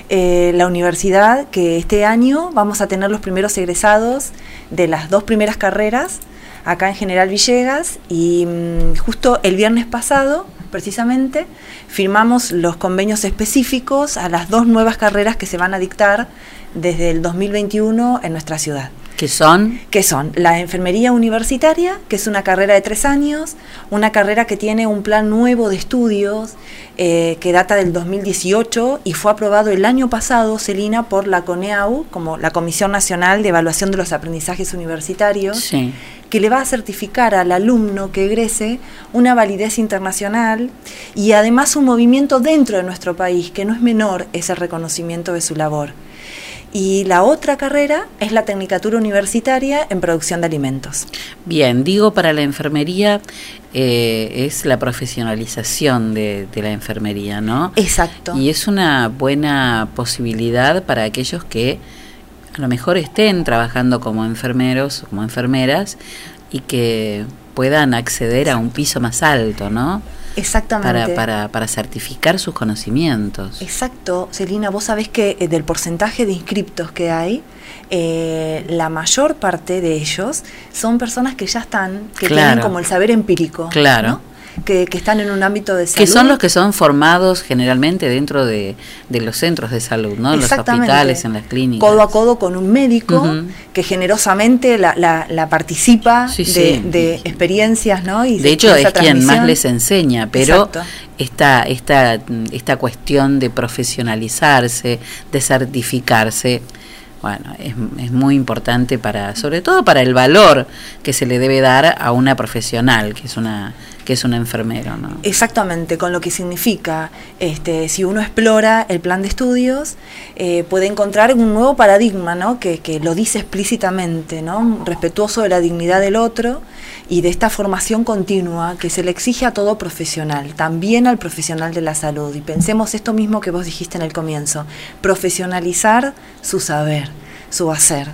Eh, la universidad que este año vamos a tener los primeros egresados de las dos primeras carreras acá en General Villegas y mm, justo el viernes pasado, precisamente, firmamos los convenios específicos a las dos nuevas carreras que se van a dictar desde el 2021 en nuestra ciudad. Que son que son la enfermería universitaria, que es una carrera de tres años, una carrera que tiene un plan nuevo de estudios eh, que data del 2018 y fue aprobado el año pasado, Celina, por la CONEAU, como la Comisión Nacional de Evaluación de los Aprendizajes Universitarios, Sí. Que le va a certificar al alumno que egrese una validez internacional y además un movimiento dentro de nuestro país, que no es menor ese reconocimiento de su labor. Y la otra carrera es la Tecnicatura Universitaria en Producción de Alimentos. Bien, digo para la enfermería eh, es la profesionalización de, de la enfermería, ¿no? Exacto. Y es una buena posibilidad para aquellos que a lo mejor estén trabajando como enfermeros como enfermeras y que puedan acceder a un piso más alto, ¿no? Exactamente. Para, para, para certificar sus conocimientos. Exacto, Celina, vos sabés que eh, del porcentaje de inscriptos que hay, eh, la mayor parte de ellos son personas que ya están, que Claro. tienen como el saber empírico. Claro. ¿no? Que, que están en un ámbito de salud. Que son los que son formados generalmente dentro de, de los centros de salud, ¿no? En los hospitales, en las clínicas. codo a codo con un médico que generosamente la, la- la participa Sí, de, sí. de experiencias, ¿no? Y De hecho, es quien más les enseña, pero Exacto. esta, esta, esta cuestión de profesionalizarse, de certificarse, bueno, es, es muy importante para, sobre todo para el valor que se le debe dar a una profesional, que es una, que es un enfermero, ¿no? Exactamente, con lo que significa, este, si uno explora el plan de estudios, eh, puede encontrar un nuevo paradigma, ¿no? Que, que lo dice explícitamente, ¿no? Respetuoso de la dignidad del otro y de esta formación continua que se le exige a todo profesional, también al profesional de la salud. Y pensemos esto mismo que vos dijiste en el comienzo, profesionalizar su saber, su hacer.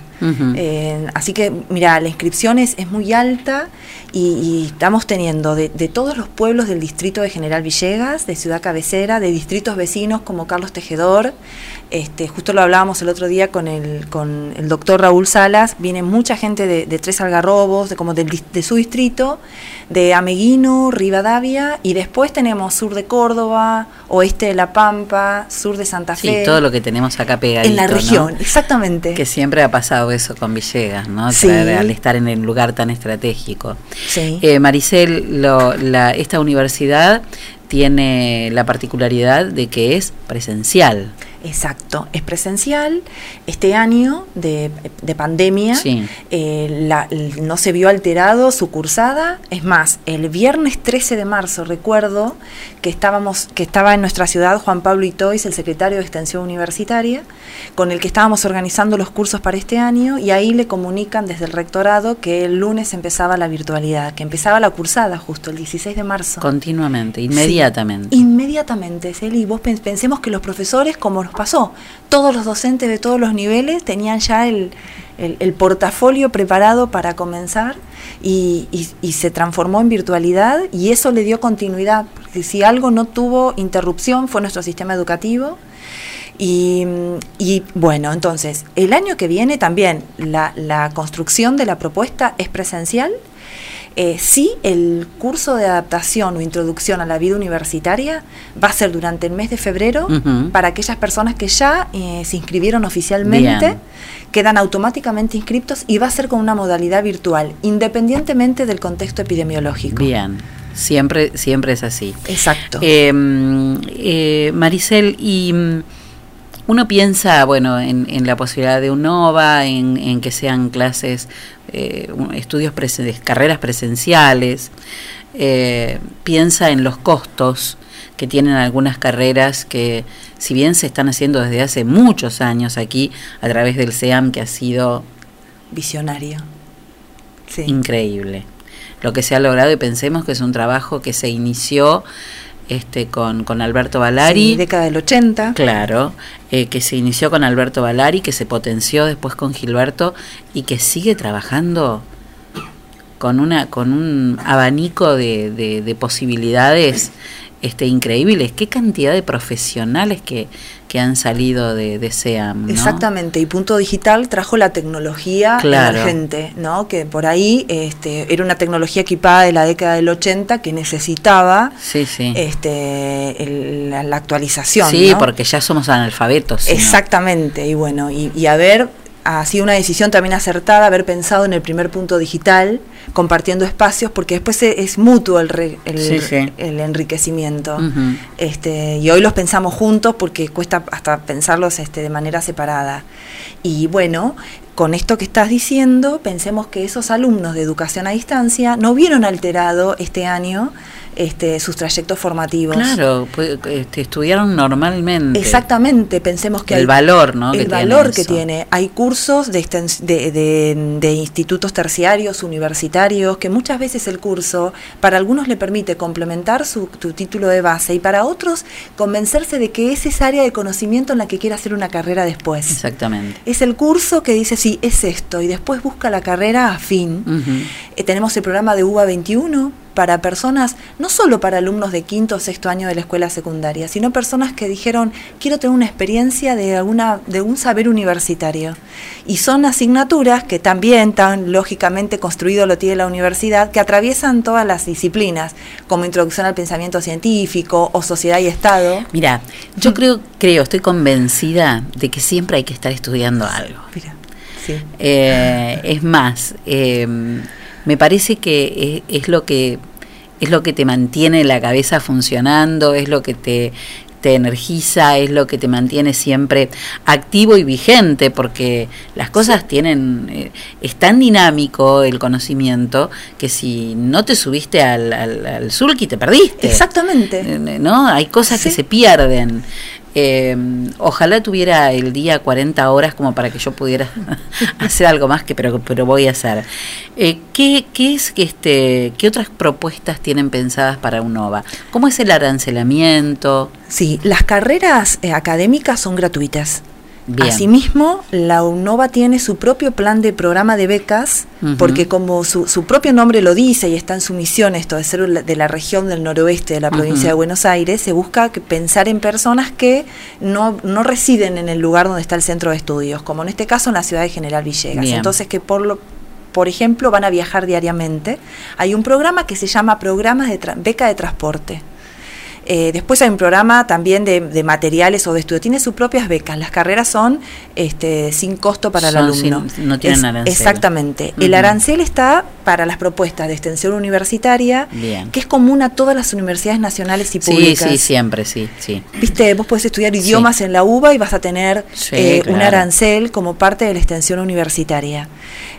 Eh, así que, mira, la inscripción es, es muy alta y, y estamos teniendo de, de todos los pueblos del distrito de General Villegas, de Ciudad Cabecera, de distritos vecinos como Carlos Tejedor. Este, justo lo hablábamos el otro día con el, con el doctor Raúl Salas. Viene mucha gente de, de Tres Algarrobos, de, como del de su distrito, de Ameguino, Rivadavia, y después tenemos sur de Córdoba, oeste de La Pampa, sur de Santa Sí, Fe. todo lo que tenemos acá pegadito, en la ¿no? región, exactamente. Que siempre ha pasado eso con Villegas, ¿no? Sí. Al estar en el lugar tan estratégico. Sí. Eh, Maricel, lo- la- esta universidad tiene la particularidad de que es presencial. Exacto, es presencial. Este año de, de pandemia Sí. eh, la- no se vio alterado su cursada. Es más, el viernes 13 de marzo recuerdo que estábamos, que estaba en nuestra ciudad Juan Pablo Itois, el secretario de Extensión Universitaria, con el que estábamos organizando los cursos para este año, y ahí le comunican desde el rectorado que el lunes empezaba la virtualidad, que empezaba la cursada justo el 16 de marzo. Continuamente. Inmediatamente. Inmediatamente, Celi, vos pen- pensemos que los profesores, como pasó, todos los docentes de todos los niveles tenían ya el, el- portafolio preparado para comenzar y se transformó en virtualidad y eso le dio continuidad. Porque si algo no tuvo interrupción fue nuestro sistema educativo. Y, y, bueno, entonces, el año que viene también la, la construcción de la propuesta es presencial. Eh, sí, el curso de adaptación o introducción a la vida universitaria va a ser durante el mes de febrero para aquellas personas que ya eh, se inscribieron oficialmente, Bien. quedan automáticamente inscriptos y va a ser con una modalidad virtual, independientemente del contexto epidemiológico. Bien. Siempre, siempre es así. Exacto. Eh, eh, Maricel, y mm, uno piensa, bueno, en, en la posibilidad de un NOVA, en, en que sean clases, eh, estudios, presen- carreras presenciales, eh, piensa en los costos que tienen algunas carreras que, si bien se están haciendo desde hace muchos años aquí, a través del SEAM, que ha sido Visionario. Sí. increíble lo que se ha logrado y pensemos que es un trabajo que se inició este con, con Alberto Balari Sí, década del 80. claro eh, que se inició con Alberto Balari que se potenció después con Gilberto y que sigue trabajando con una con un abanico de, de- de posibilidades este increíbles qué cantidad de profesionales que, que han salido de, de SEAM ¿no? Exactamente, y Punto Digital trajo la tecnología Claro. emergente, ¿no? Que por ahí este, era una tecnología equipada de la década del 80 que necesitaba sí sí este, el- la, la actualización. sí ¿no? porque ya somos analfabetos. Exactamente, y bueno, y, y haber ha sido una decisión también acertada, haber pensado en el primer punto digital, compartiendo espacios, porque después e- es mutuo el, re- el, Sí, sí. el enriquecimiento. Este, y hoy los pensamos juntos porque cuesta hasta pensarlos este, de manera separada. Y bueno, con esto que estás diciendo, pensemos que esos alumnos de educación a distancia no vieron alterado este año este, sus trayectos formativos. Claro, pues, este, estudiaron normalmente. Exactamente, pensemos que El hay- valor, ¿no? que El tiene valor que tiene. Hay cursos de, extens- de, de- de institutos terciarios, universitarios, que muchas veces el curso para algunos le permite complementar su, tu título de base y para otros convencerse de que es esa área de conocimiento en la que quiere hacer una carrera después. Exactamente. Es el curso que dice, sí, es esto, y después busca la carrera afín. Ujú. Eh, tenemos el programa de UBA 21 para personas, no solo para alumnos de quinto o sexto año de la escuela secundaria, sino personas que dijeron, quiero tener una experiencia de, alguna, de un saber universitario. Y son asignaturas que también, tan lógicamente construido lo tiene la universidad, que atraviesan todas las disciplinas, como introducción al pensamiento científico o sociedad y Estado. Mira, yo creo, creo, estoy convencida de que siempre hay que estar estudiando algo. Mira, sí. Eh, es más, eh, me parece que es, es lo que es lo que te mantiene la cabeza funcionando, es lo que te te energiza, es lo que te mantiene siempre activo y vigente, porque las cosas tienen, eh, es tan dinámico el conocimiento que si no te subiste al, al, al te perdiste. Exactamente. Eh, ¿no? Hay cosas que se pierden. Eh, ojalá tuviera el día 40 horas como para que yo pudiera hacer algo más que pero pero voy a hacer. Eh, ¿qué, qué es este qué otras propuestas tienen pensadas para UNOVA? ¿Cómo es el arancelamiento? Sí, las carreras eh, académicas son gratuitas. Bien. Asimismo, la UNOVA tiene su propio plan de programa de becas, porque como su, su propio nombre lo dice y está en su misión esto de ser de la región del noroeste de la provincia de Buenos Aires, se busca que- pensar en personas que no, no residen en el lugar donde está el centro de estudios, como en este caso en la ciudad de General Villegas. Bien. Entonces, que por lo por ejemplo, van a viajar diariamente. Hay un programa que se llama Programas de Tra- Beca de Transporte. Eh, después hay un programa también de, de materiales o de estudio. Tiene sus propias becas. Las carreras son este, sin costo para Son el alumno. sin- no tienen Es- arancel. Exactamente. El arancel está para las propuestas de extensión universitaria, Bien. que es común a todas las universidades nacionales y Sí, públicas. sí, siempre, sí, sí. Viste, vos podés estudiar idiomas en la UBA y vas a tener Sí, eh, un arancel como parte de la extensión universitaria.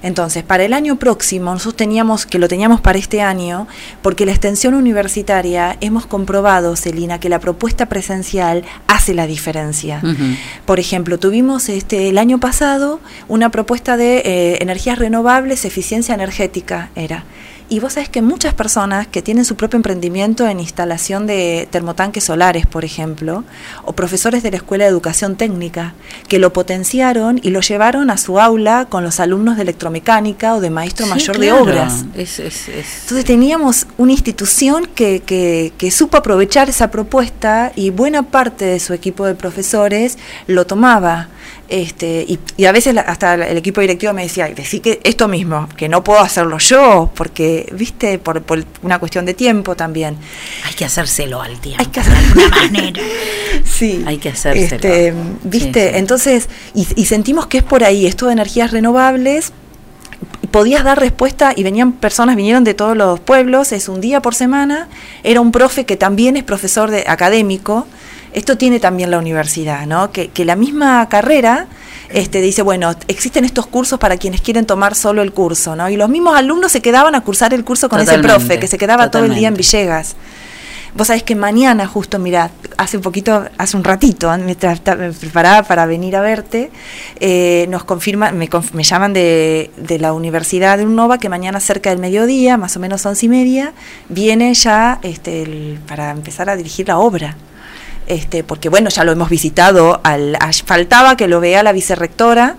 Entonces, para el año próximo, nosotros teníamos, que lo teníamos para este año, porque la extensión universitaria hemos comprobado, Celina, que la propuesta presencial hace la diferencia. Por ejemplo, tuvimos este el año pasado una propuesta de eh, energías renovables, eficiencia energética era. Y vos sabés que muchas personas que tienen su propio emprendimiento en instalación de termotanques solares, por ejemplo, o profesores de la Escuela de Educación Técnica, que lo potenciaron y lo llevaron a su aula con los alumnos de electromecánica o de maestro Sí, mayor claro. de obras. Es, es- es- Entonces teníamos una institución que, que- que supo aprovechar esa propuesta y buena parte de su equipo de profesores lo tomaba. Este, y, y a veces hasta el equipo directivo me decía, decí que esto mismo, que no puedo hacerlo yo, porque, viste, por, por una cuestión de tiempo también. Hay que hacérselo al tiempo. Hay que hacer de alguna manera. Sí. Hay que hacérselo. Este, ¿Viste? Sí, sí. Entonces, y, y sentimos que es por ahí, esto de energías renovables, podías dar respuesta y venían personas, vinieron de todos los pueblos, es un día por semana, era un profe que también es profesor de, académico, esto tiene también la universidad, ¿no? Que, que la misma carrera este, dice, bueno, existen estos cursos para quienes quieren tomar solo el curso, ¿no? Y los mismos alumnos se quedaban a cursar el curso con ese profe, que se quedaba todo el día en. Villegas. Vos sabés que mañana, justo, mira, hace un poquito, hace un ratito, ¿eh? mientras me preparaba para venir a verte, eh, nos confirman, me, me llaman de, de la Universidad de Unova que mañana cerca del mediodía, más o menos once y media, viene ya este, el- para empezar a dirigir la obra. Este, porque bueno, ya lo hemos visitado, al, faltaba que lo vea la vicerrectora,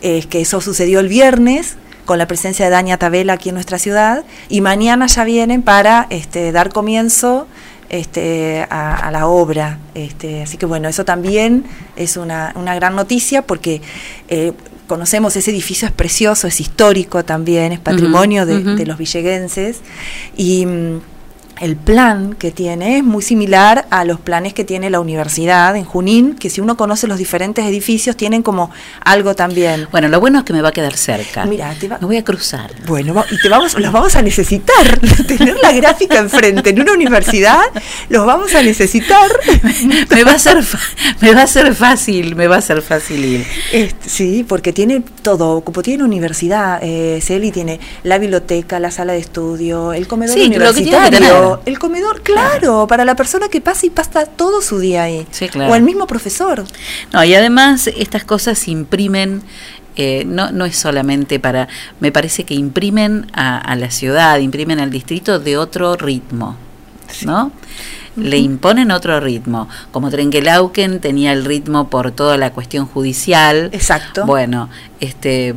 eh, que eso sucedió el viernes con la presencia de Daña Tabela aquí en nuestra ciudad y mañana ya vienen para este, dar comienzo este, a, a la obra. Este, así que bueno, eso también es una, una gran noticia porque eh, conocemos ese edificio, es precioso, es histórico también, es patrimonio de, de los villeguenses y mm, el plan que tiene es muy similar a los planes que tiene la universidad en Junín, que si uno conoce los diferentes edificios tienen como algo también. Bueno, lo bueno es que me va a quedar cerca. Mira, te va- Me voy a cruzar. Bueno, y te vamos, los vamos a necesitar. Tener la gráfica enfrente en una universidad, los vamos a necesitar. me va a ser me va a ser fácil, me va a ser fácil ir. Este, sí, porque tiene todo, como tiene universidad, eh, Celi tiene la biblioteca, la sala de estudio, el comedor Sí, lo que tiene que universitario, el comedor, claro, para la persona que pasa y pasa todo su día ahí. Sí, claro. O el mismo profesor. No, y además estas cosas imprimen, eh, no, no es solamente para, me parece que imprimen a, a la ciudad, imprimen al distrito de otro ritmo, ¿no? Le imponen otro ritmo. Como Trenquelauquen tenía el ritmo por toda la cuestión judicial. Exacto. Bueno, este,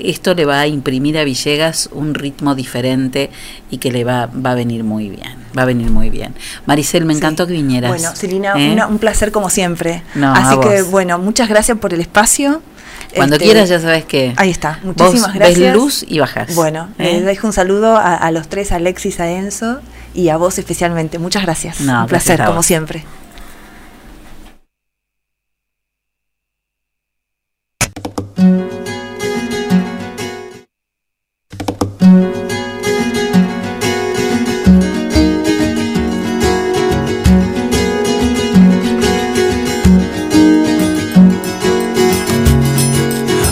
esto le va a imprimir a Villegas un ritmo diferente y que le va, va a venir muy bien. Va a venir muy bien. Maricel, me encantó que vinieras. Bueno, Celina, ¿eh? una- un placer como siempre. No, Así que bueno, muchas gracias por el espacio. Cuando Este, quieras ya sabes que Ahí está, muchísimas vos gracias. ves luz y bajas. Bueno, ¿eh? les dejo un saludo a, a los tres, a Alexis, a Enzo y a vos especialmente. Muchas gracias. No, un placer, gracias como siempre.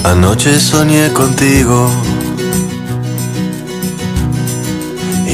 Anoche soñé contigo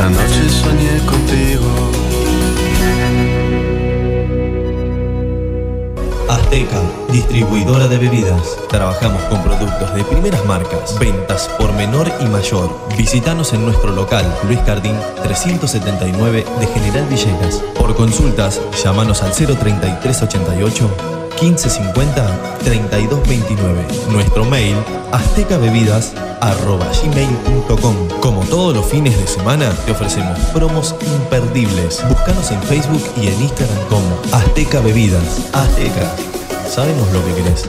Anoche soñé contigo. Azteca, distribuidora de bebidas. Trabajamos con productos de primeras marcas, ventas por menor y mayor. Visítanos en nuestro local, Luis Cardín 379 de General Villegas. Por consultas, llámanos al 03388 1550 3229. Nuestro mail aztecabebidas@gmail.com. Como todos los fines de semana, te ofrecemos promos imperdibles. Búscanos en Facebook y en Instagram como Azteca Bebidas. Azteca. Sabemos lo que querés.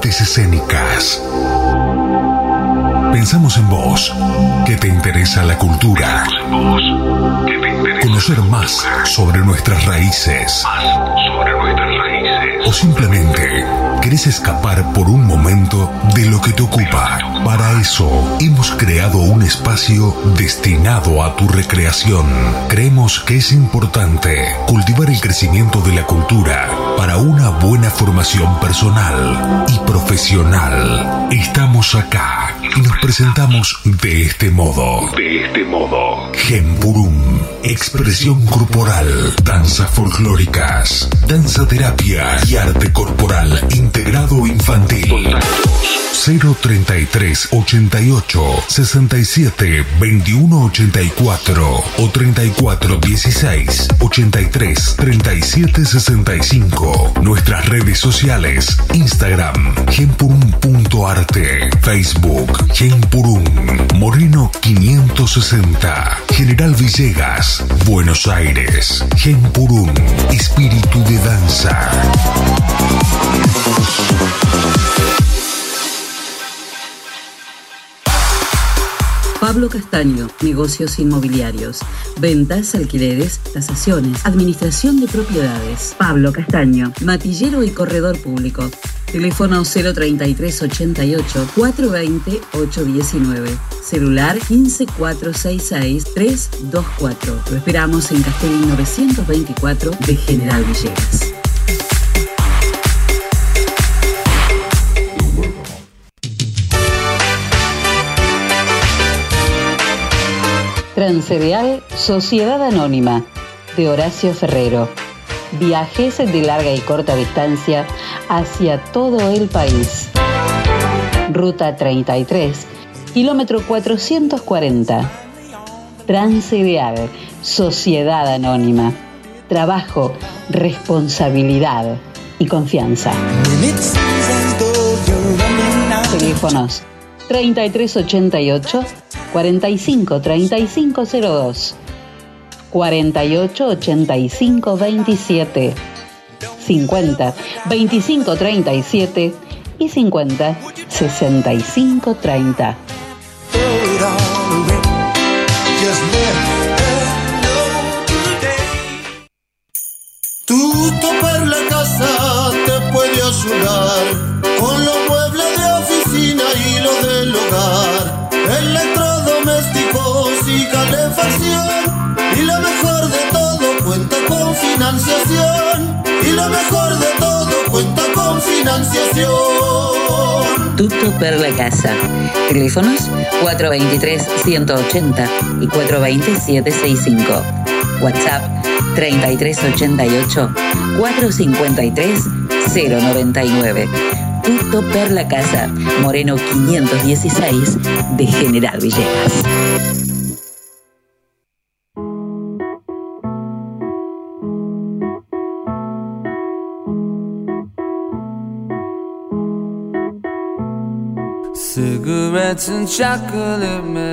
Artes Escénicas. Pensamos en vos, que te interesa la cultura. Conocer más sobre nuestras raíces. O simplemente querés escapar por un momento de lo que te ocupa. Para eso hemos creado un espacio destinado a tu recreación. Creemos que es importante cultivar el crecimiento de la cultura Para una buena formación personal y profesional, estamos acá y nos presentamos de este modo. De este modo. Gempurum, expresión corporal, danzas folclóricas, danza terapia y arte corporal integrado infantil. 033 88 67 21 84 o 34 16 83 37 65. Nuestras redes sociales: Instagram, genpurum.arte, Facebook, genpurum, Moreno 560, General Villegas, Buenos Aires, genpurum, espíritu de danza. Pablo Castaño, negocios inmobiliarios, ventas, alquileres, tasaciones, administración de propiedades. Pablo Castaño, matillero y corredor público. Teléfono 033 88 420 819. Celular 15466 324. Lo esperamos en Castellín 924 de General Villegas. Transcereal Sociedad Anónima de Horacio Ferrero. Viajes de larga y corta distancia hacia todo el país. Ruta 33, kilómetro 440. Transcereal Sociedad Anónima. Trabajo, responsabilidad y confianza. Teléfonos 3388 45 3502 48 85 27 50 25 37 y 50 65 30 Tu topar la casa te puede ayudar con los muebles de oficina y los del hogar, electrodomésticos y calefacción. Financiación. Y lo mejor de todo cuenta con financiación. Tutto per la casa. Teléfonos 423-180 y 420-765. WhatsApp 3388-453-099. Tutto per la casa. Moreno 516 de General Villegas. Cigarettes and chocolate milk.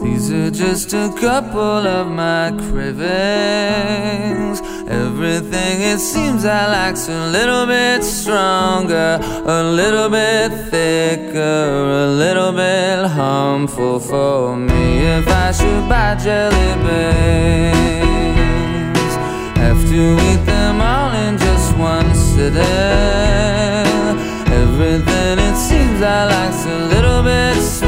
These are just a couple of my cravings. Everything it seems I like's a little bit stronger, a little bit thicker, a little bit harmful for me. If I should buy jelly beans, have to eat them all in just one sitting. That I a little bit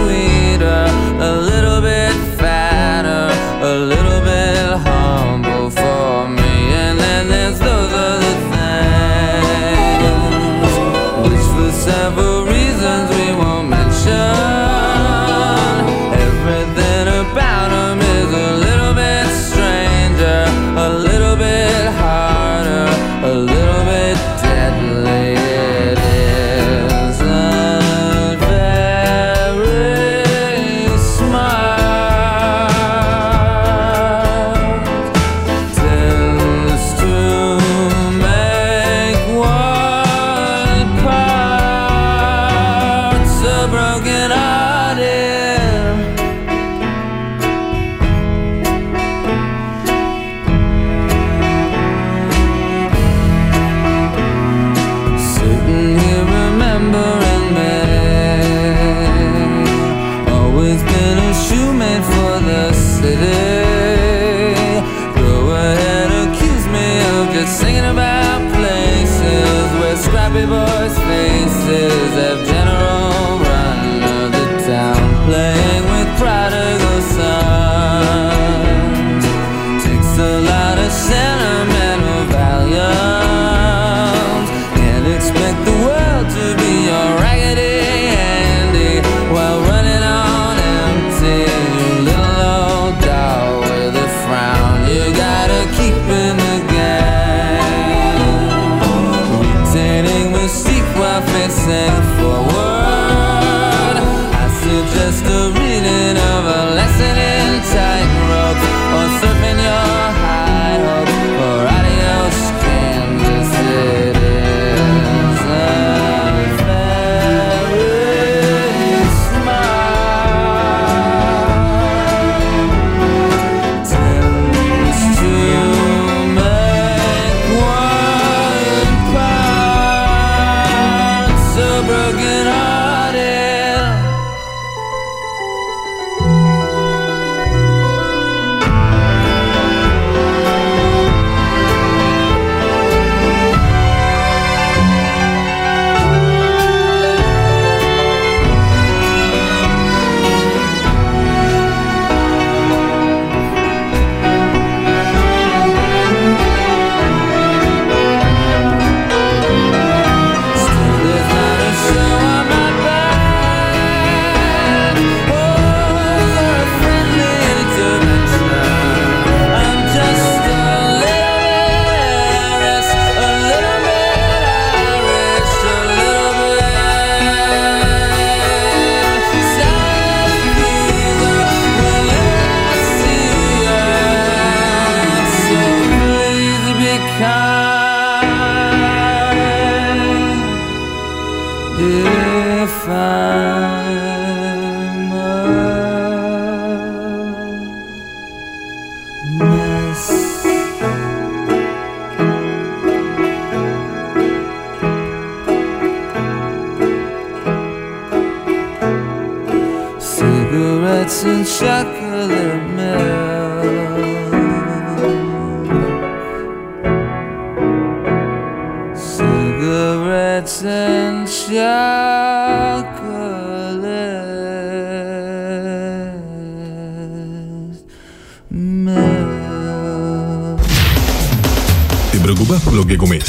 Te preocupas por lo que comes,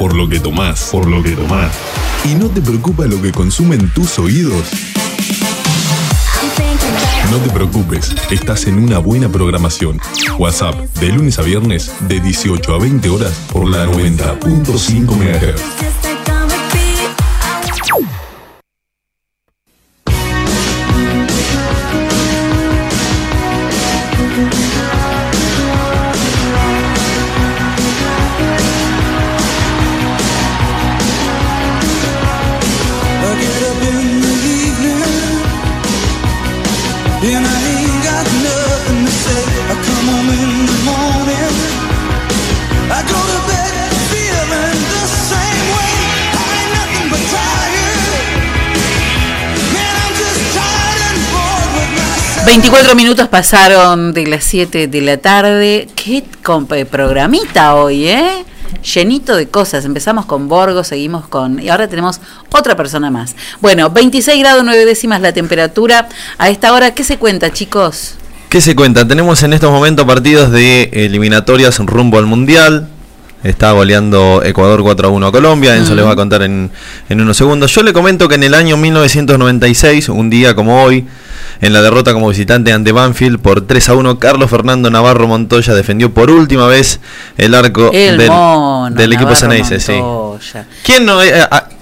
por lo que tomás, por lo que tomás. Y no te preocupa lo que consumen tus oídos. No te preocupes, estás en una buena programación. WhatsApp, de lunes a viernes, de 18 a 20 horas, por la 90.5 MHz. 24 minutos pasaron de las 7 de la tarde. Qué eh, programita hoy, ¿eh? Llenito de cosas. Empezamos con Borgo, seguimos con... Y ahora tenemos otra persona más. Bueno, 26 grados 9 décimas la temperatura. A esta hora, ¿qué se cuenta, chicos? ¿Qué se cuenta? Tenemos en estos momentos partidos de eliminatorias rumbo al Mundial. Está goleando Ecuador 4 a 1 a Colombia. Enzo Mm. les va a contar en, en unos segundos. Yo le comento que en el año 1996, un día como hoy, en la derrota como visitante ante Banfield por 3 a 1, Carlos Fernando Navarro Montoya defendió por última vez el arco El del, mono, del equipo Ceneice. Sí. ¿Quién no? eh,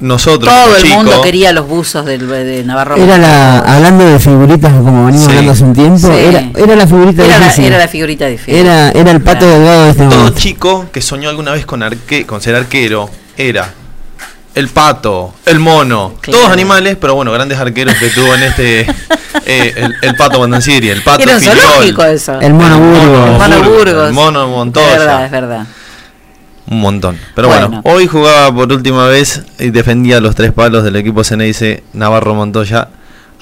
nosotros, Todo el mundo quería los buzos del, de Navarro. Era la, hablando de figuritas como venimos Sí. hablando hace un tiempo, Sí. era, era la figurita Era la, difícil. era la figurita difícil. Era, era el pato delgado de este Todo momento. chico que soñó alguna vez con, arque, con ser arquero era el pato, el mono, Claro. todos animales, pero bueno, grandes arqueros que tuvo en este eh, el, el pato Bandancieri, el pato Era zoológico eso. El mono Burgos. El mono Burgos. el mono Es Montoya, verdad, es verdad. un montón. Pero Bueno. bueno. hoy jugaba por última vez y defendía los tres palos del equipo Ceneice Navarro Montoya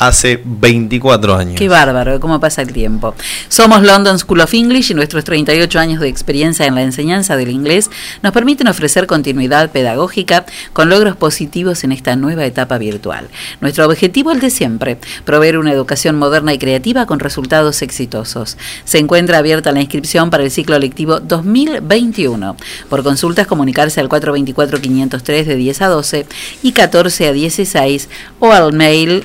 hace 24 años. Qué bárbaro, cómo pasa el tiempo. Somos London School of English y nuestros 38 años de experiencia en la enseñanza del inglés nos permiten ofrecer continuidad pedagógica con logros positivos en esta nueva etapa virtual. Nuestro objetivo es el de siempre, proveer una educación moderna y creativa con resultados exitosos. Se encuentra abierta la inscripción para el ciclo lectivo 2021. Por consultas comunicarse al 424-503 de 10 a 12 y 14 a 16 o al mail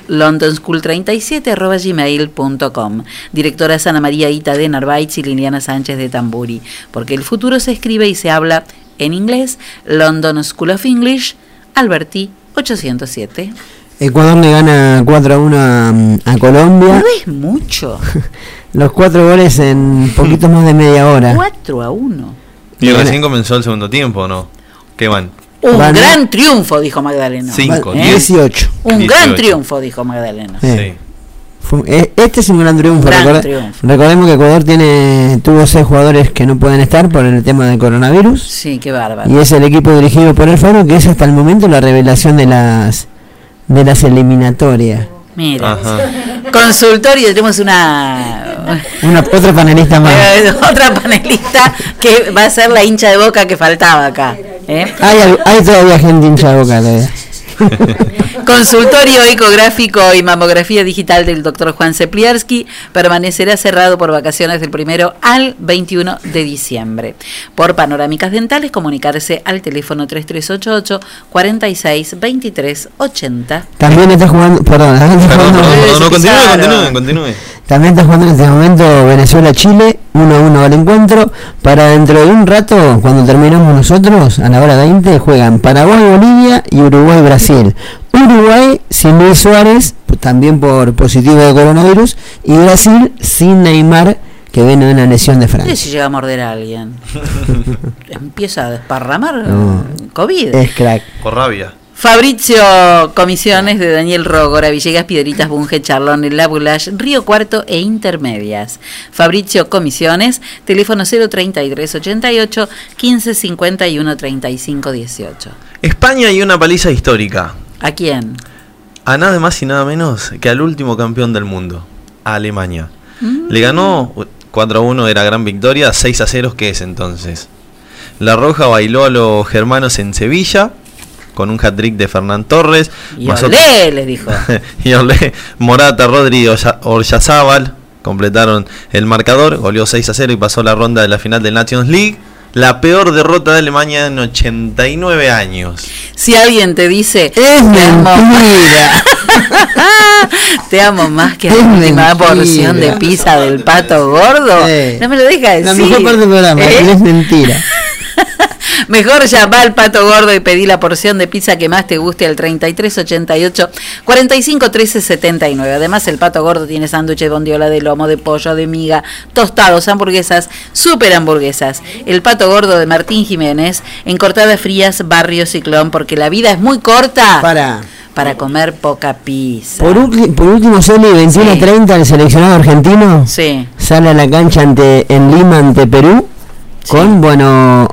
londonschool37 Directora Ana María Ita de Narváez y Liliana Sánchez de Tamburi. Porque el futuro se escribe y se habla en inglés. London School of English, Alberti 807. Ecuador le gana 4 a 1 a, a Colombia. No es mucho. Los cuatro goles en poquito más de media hora. 4 a 1. Y recién comenzó el segundo tiempo, ¿no? ¿Qué van? Un Van- gran triunfo, dijo Magdalena. Cinco, ¿Eh? 18. Un gran 18. triunfo, dijo Magdalena. Eh. Fue- eh, este es un gran triunfo. Gran Recorda- triunfo. Recordemos que Ecuador tiene tuvo seis jugadores que no pueden estar por el tema del coronavirus. Sí, qué bárbaro. Y es el equipo dirigido por el Faro que es hasta el momento la revelación de las de las eliminatorias. Mira. Ajá. Consultorio, tenemos una Una otra panelista más. eh, otra panelista que va a ser la hincha de boca que faltaba acá. ¿eh? Hay, hay todavía gente hincha de boca todavía. Consultorio ecográfico y mamografía digital del doctor Juan Sepliarsky permanecerá cerrado por vacaciones del primero al 21 de diciembre. Por panorámicas dentales, comunicarse al teléfono 3388 46 23 80. También está jugando, perdón, también está Perdón, jugando, perdón, perdón, no, se continúe, pisaron. continúe, continúe. también está jugando en este momento Venezuela-Chile, 1 a 1 al encuentro. Para dentro de un rato, cuando terminamos nosotros, a la hora 20, juegan Paraguay-Bolivia y Uruguay-Brasil. Uruguay sin Luis Suárez, también por positivo de coronavirus, y Brasil sin Neymar, que viene de una lesión de ¿Qué Francia. si llega a morder a alguien? Empieza a desparramar No. COVID. Es crack. Por rabia. Fabrizio Comisiones de Daniel Rógora, Villegas, Piedritas, Bunge, Charlón, El Labulash, Río Cuarto e Intermedias. Fabricio Comisiones, teléfono 033 88 15 51 35 18. España y una paliza histórica. ¿A quién? A nada más y nada menos que al último campeón del mundo, a Alemania. Le ganó 4 a 1, era gran victoria, 6 a 0, ¿qué es entonces? La Roja bailó a los germanos en Sevilla con un hat-trick de Fernán Torres. Y olé, les dijo. y olé, Morata, Rodri y Orya- Oryazábal completaron el marcador, goleó 6 a 0 y pasó la ronda de la final del Nations League. La peor derrota de Alemania en 89 años. Si alguien te dice, Es te amo, mentira. te amo más que la Es última mentira. porción de pizza del pato gordo, no me lo deja decir. La mejor parte del programa, ¿Eh? es mentira. Mejor llama al pato gordo y pedí la porción de pizza que más te guste al 3388 45 13 79. Además, el pato gordo tiene sándwiches de bondiola de lomo, de pollo, de miga, tostados, hamburguesas, super hamburguesas. El pato gordo de Martín Jiménez en Cortadas Frías, Barrio Ciclón, porque la vida es muy corta Para. para comer poca pizza. Por, ulti- por último, Celi, 21 Sí. 30, el seleccionado argentino Sí. sale a la cancha ante en Lima ante Perú con, bueno,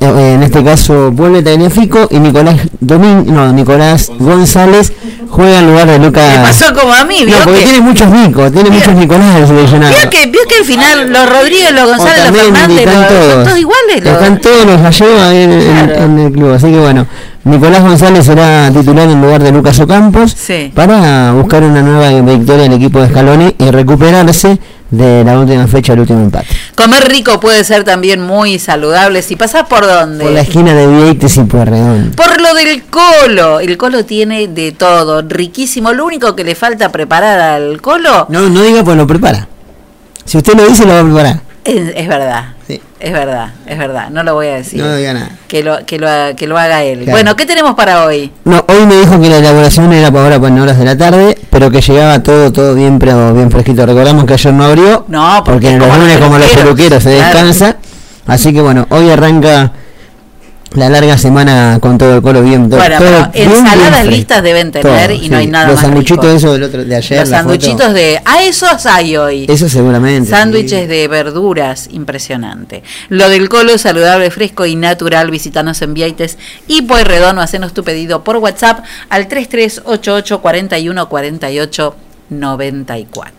en este caso vuelve Tagliafico y Nicolás Domín, no, Nicolás González juega en lugar de Lucas. pasó como a mí, ¿vio No, porque que, tiene muchos Nicos, tiene muchos Nicolás el seleccionado. vio que, vio que al final los Rodríguez, los González, los Fernández, los, son todos. todos iguales. los- Están todos los gallegos ahí en, en- en el club. Así que bueno, Nicolás González será titular en lugar de Lucas Ocampos Sí. para buscar una nueva victoria en el equipo de Scaloni y recuperarse de la última fecha del último empate. Comer rico puede ser también muy saludable. Si pasás por dónde? Por la esquina de Vieites y Pueyrredón. Por lo del colo. El colo tiene de todo. Riquísimo. Lo único que le falta preparar al colo No, no diga pues lo prepara. Si usted lo dice, lo va a preparar. es, es verdad. Sí. Es verdad, es verdad. No lo voy a decir. No diga nada. Que lo, que lo, que lo haga él. Claro. Bueno, ¿qué tenemos para hoy? No, hoy me dijo que la elaboración era para ahora, para horas de la tarde, pero que llegaba todo, todo bien, pero bien fresquito. Recordamos que ayer no abrió, No, porque porque en los lunes como los peluqueros, peluqueros se claro. descansa. Así que bueno, hoy arranca la larga semana con todo el colo bien. todo- Bueno, todo pero bien, bien ensaladas listas deben tener Todo, y no sí. hay nada Los más sanguchitos rico. esos del otro, de ayer. Los sanduchitos de... A esos hay hoy. Eso seguramente. Sándwiches de verduras, impresionante. Lo del colo saludable, fresco y natural, visitanos en Vieites y Pueyrredón o hacenos tu pedido por WhatsApp al 3388 41 48 94.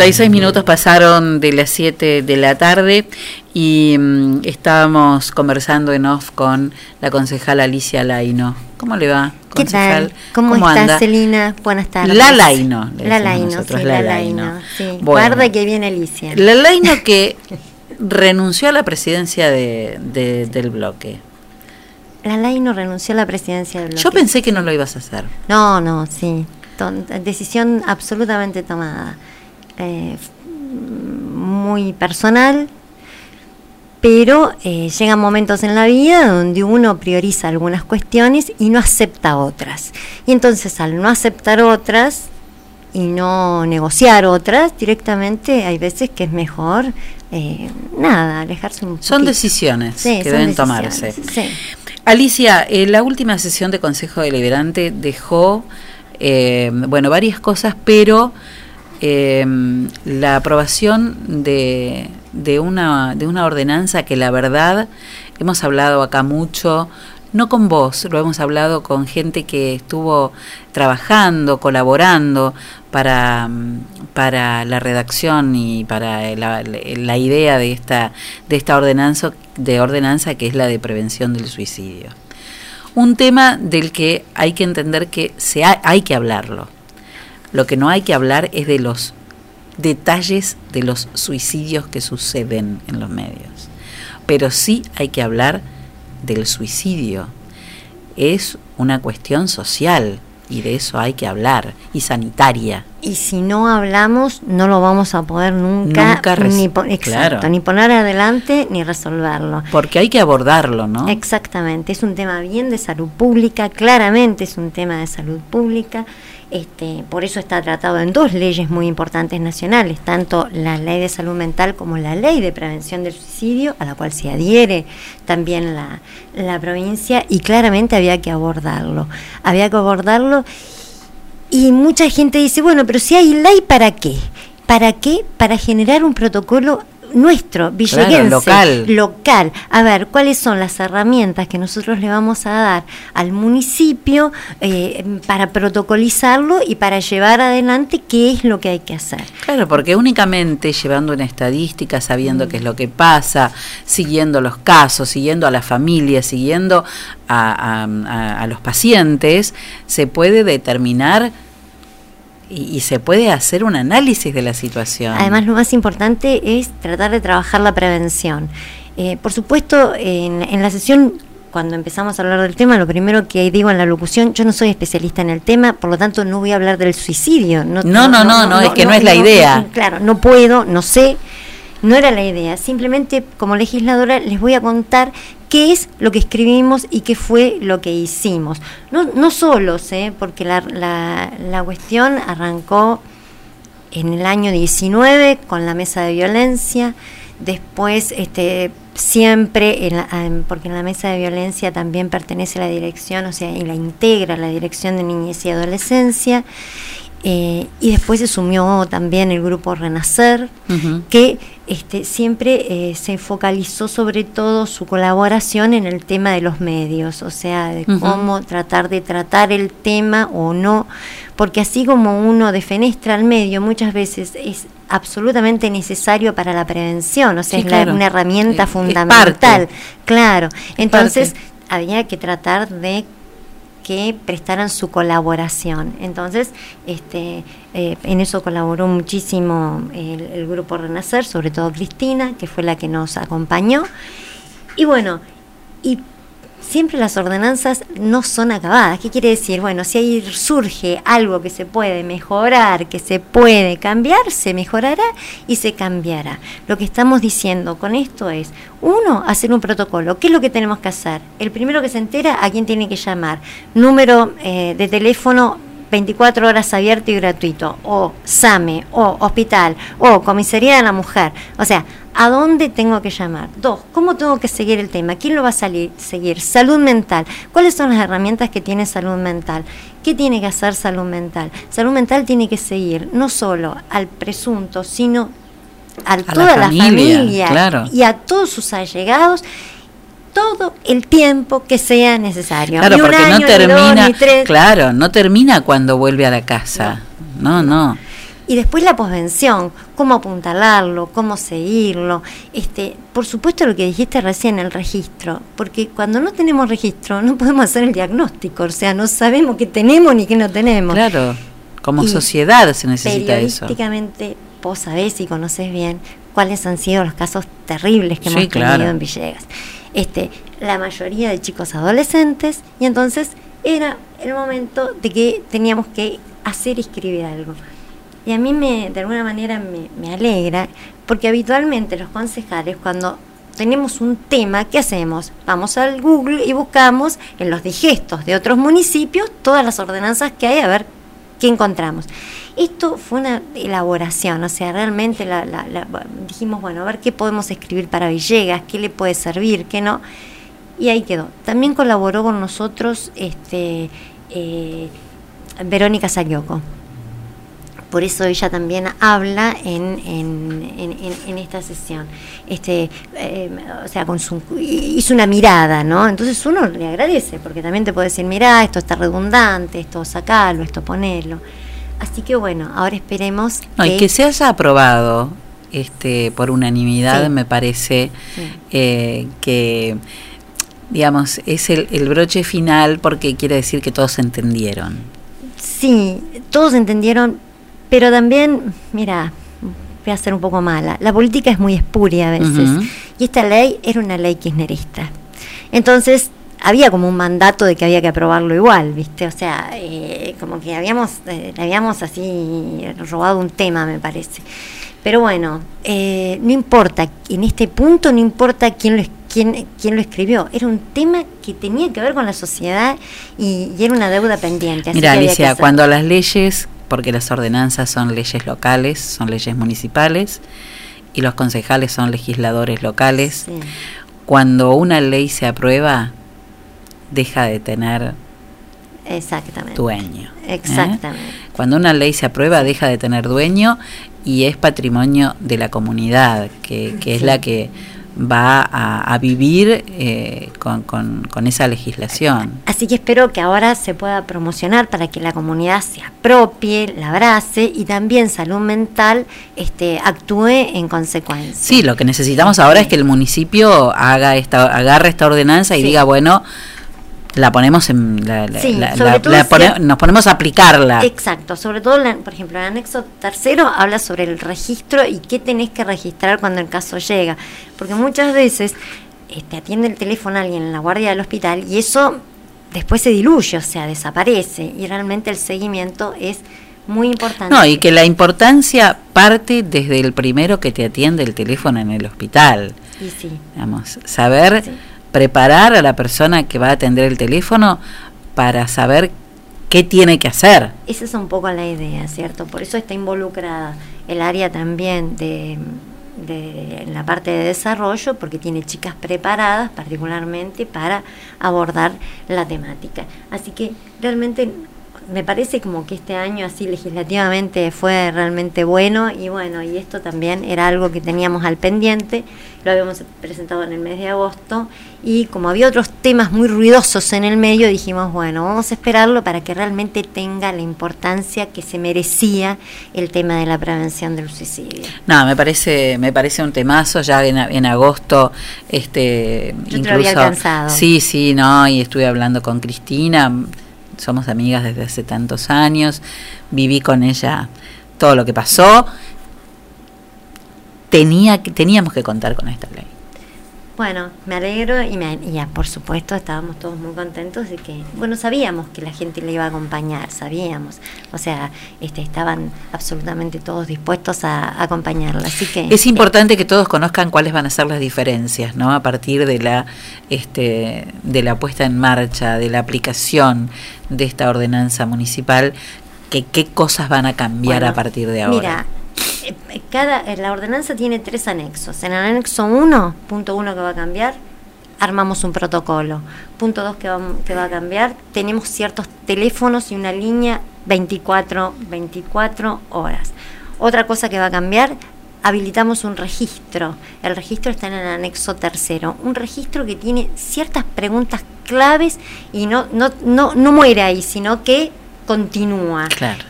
56 minutos pasaron de las 7 de la tarde y um, estábamos conversando en off con la concejal Alicia Laino. ¿Cómo le va, concejal? ¿Qué tal? ¿Cómo, ¿Cómo está, Celina? Buenas tardes. La Laino. La Laino, nosotros, sí, la Laino. Sí. bueno, Guarda que viene Alicia. La Laino que renunció a la presidencia de, de, del bloque. La Laino renunció a la presidencia del bloque. Yo pensé que no lo ibas a hacer. No, no, sí. Decisión absolutamente tomada. Eh, muy personal, pero eh, llegan momentos en la vida donde uno prioriza algunas cuestiones y no acepta otras. Y entonces al no aceptar otras y no negociar otras, directamente hay veces que es mejor, eh, nada, alejarse un Son poquito. decisiones Sí, que son deben decisiones, tomarse. sí. Alicia, eh, la última sesión de Consejo Deliberante dejó, bueno, varias cosas, pero eh, la aprobación de, de, una, de una ordenanza que la verdad hemos hablado acá mucho, no con vos, lo hemos hablado con gente que estuvo trabajando, colaborando para, mm, para la redacción y para la, la idea de esta, de esta ordenanza, de ordenanza que es la de prevención del suicidio. Un tema del que hay que entender que se ha- hay que hablarlo. Lo que no hay que hablar es de los detalles de los suicidios que suceden en los medios. Pero sí hay que hablar del suicidio. Es una cuestión social y de eso hay que hablar y sanitaria. Y si no hablamos, no lo vamos a poder nunca, Nunca res- ni, po- exacto, claro. ni poner adelante ni resolverlo. Porque hay que abordarlo, ¿no? Exactamente, es un tema bien de salud pública, claramente es un tema de salud pública. Este, por eso está tratado en dos leyes muy importantes nacionales, tanto la ley de salud mental como la ley de prevención del suicidio, a la cual se adhiere también la, la provincia, y claramente había que abordarlo. Había que abordarlo y mucha gente dice, bueno, pero si hay ley, ¿para qué? ¿Para qué? Para generar un protocolo nuestro, villeguense, local. local. A ver, ¿cuáles son las herramientas que nosotros le vamos a dar al municipio eh, para protocolizarlo y para llevar adelante qué es lo que hay que hacer? Claro, porque únicamente llevando una estadística, sabiendo qué es lo que pasa, siguiendo los casos, siguiendo a la familia, siguiendo a, a- a- a los pacientes, se puede determinar y, y se puede hacer un análisis de la situación. Además, lo más importante es tratar de trabajar la prevención. Eh, por supuesto, en, en la sesión cuando empezamos a hablar del tema, lo primero que digo en la locución, yo no soy especialista en el tema, por lo tanto no voy a hablar del suicidio. No, no, no, no, es que no es la idea. claro, no puedo, no sé, no era la idea. Simplemente como legisladora les voy a contar qué es lo que escribimos y qué fue lo que hicimos. No, no solos, ¿eh? porque la, la, cuestión arrancó en el año 19 con la mesa de violencia, después este siempre en la- porque en la mesa de violencia también pertenece la dirección o sea y la integra la dirección de niñez y adolescencia eh, y después se sumió también el grupo Renacer que este, siempre eh, se focalizó sobre todo su colaboración en el tema de los medios, o sea, de cómo tratar de tratar el tema o no, porque así como uno defenestra al medio, muchas veces es absolutamente necesario para la prevención, o sea, Sí, es la- una herramienta Es- es fundamental. Claro, entonces había que tratar de que prestaran su colaboración. Entonces, este, eh, en eso colaboró muchísimo el, el grupo Renacer, sobre todo Cristina, que fue la que nos acompañó. Y bueno, y siempre las ordenanzas no son acabadas. ¿Qué quiere decir? Bueno, si ahí surge algo que se puede mejorar, que se puede cambiar, se mejorará y se cambiará. Lo que estamos diciendo con esto es, uno, hacer un protocolo. ¿Qué es lo que tenemos que hacer? El primero que se entera, ¿a quién tiene que llamar? Número eh, de teléfono 24 horas abierto y gratuito, o SAME, o hospital, o comisaría de la mujer. O sea, ¿a dónde tengo que llamar? Dos, ¿cómo tengo que seguir el tema? ¿Quién lo va a salir, seguir? Salud mental. ¿Cuáles son las herramientas que tiene salud mental? ¿Qué tiene que hacer salud mental? Salud mental tiene que seguir no solo al presunto, sino a, toda la familia, familia, claro. y a todos sus allegados todo el tiempo que sea necesario. Claro, un porque año, no ni dos, termina, ni tres. claro, no termina cuando vuelve a la casa. No, no. Y después la posvención, cómo apuntalarlo, cómo seguirlo. Este, por supuesto lo que dijiste recién, el registro, porque cuando no tenemos registro no podemos hacer el diagnóstico, o sea, no sabemos qué tenemos ni qué no tenemos. Claro, como Y sociedad se necesita eso. Periodísticamente vos sabés y conocés bien cuáles han sido los casos terribles que Sí, hemos tenido claro. en Villegas. Este, la mayoría de chicos adolescentes y entonces era el momento de que teníamos que hacer escribir algo. Y a mí me, de alguna manera me, alegra, porque habitualmente los concejales cuando tenemos un tema, ¿qué hacemos? Vamos al Google y buscamos en los digestos de otros municipios todas las ordenanzas que hay a ver qué encontramos. Esto fue una elaboración, o sea, realmente la, la- la- dijimos, bueno, a ver qué podemos escribir para Villegas, qué le puede servir, qué no. Y ahí quedó. También colaboró con nosotros este, eh, Verónica Sagliocco. Por eso ella también habla en, en, en- en- en esta sesión. Este, eh, o sea, con su, hizo una mirada, ¿no? Entonces uno le agradece, porque también te puede decir, mirá, esto está redundante, esto sacalo, esto ponelo. Así que bueno, ahora esperemos No, y que se haya aprobado este por unanimidad Sí. me parece Sí. eh, que digamos es el, el broche final porque quiere decir que todos entendieron. Sí, todos entendieron, pero también, mira, voy a ser un poco mala. La política es muy espuria a veces. Y esta ley era una ley kirchnerista. Entonces, había como un mandato de que había que aprobarlo igual, ¿viste? O sea, eh, como que habíamos, eh, habíamos así robado un tema, me parece. Pero bueno, eh, no importa, en este punto no importa quién lo, quién, quién lo escribió. Era un tema que tenía que ver con la sociedad y, y era una deuda pendiente. así Mira, Alicia, cuando las leyes, porque las ordenanzas son leyes locales, son leyes municipales y los concejales son legisladores locales, Sí. cuando una ley se aprueba deja de tener Exactamente. dueño. ¿eh? Exactamente. Cuando una ley se aprueba deja de tener dueño y es patrimonio de la comunidad, que, que es la que va a, a vivir eh, con, con- con esa legislación. Así que espero que ahora se pueda promocionar para que la comunidad se apropie, la abrace y también salud mental este, actúe en consecuencia. Sí, lo que necesitamos ahora es que el municipio haga esta, agarre esta ordenanza y Sí. diga, bueno, la ponemos en la, Sí, la- la- pone- nos ponemos a aplicarla. Exacto, sobre todo, la- por ejemplo, el anexo tercero habla sobre el registro y qué tenés que registrar cuando el caso llega. Porque muchas veces este, atiende el teléfono a alguien en la guardia del hospital y eso después se diluye, o sea, desaparece. Y realmente el seguimiento es muy importante. No, y que la importancia parte desde el primero que te atiende el teléfono en el hospital. Y sí. Digamos, saber preparar a la persona que va a atender el teléfono para saber qué tiene que hacer. Esa es un poco la idea, ¿cierto? Por eso está involucrada el área también de, de en la parte de desarrollo, porque tiene chicas preparadas particularmente para abordar la temática. Así que realmente me parece como que este año así legislativamente fue realmente bueno y bueno, y esto también era algo que teníamos al pendiente, lo habíamos presentado en el mes de agosto y como había otros temas muy ruidosos en el medio, dijimos, bueno, vamos a esperarlo para que realmente tenga la importancia que se merecía el tema de la prevención del suicidio. No, me parece, me parece un temazo ya en, en agosto, este, Yo te lo había alcanzado. Sí, sí, no, y estuve hablando con Cristina, somos amigas desde hace tantos años, viví con ella todo lo que pasó. Tenía, teníamos que contar con esta ley. Bueno, me alegro y, me, y ya, por supuesto estábamos todos muy contentos de que, bueno, sabíamos que la gente le iba a acompañar, sabíamos, o sea, este, estaban absolutamente todos dispuestos a, a acompañarla, así que Es importante que todos conozcan cuáles van a ser las diferencias, ¿no? A partir de la este de la puesta en marcha, de la aplicación de esta ordenanza municipal, que qué cosas van a cambiar Bueno, a partir de ahora. Mira, cada, eh, la ordenanza tiene tres anexos. En el anexo 1, punto 1 que va a cambiar, armamos un protocolo. Punto 2 que va, que va a cambiar, tenemos ciertos teléfonos y una línea 24, 24 horas. Otra cosa que va a cambiar, habilitamos un registro. El registro está en el anexo tercero. Un registro que tiene ciertas preguntas claves y no, no, no, no muere ahí, sino que continúa. Claro.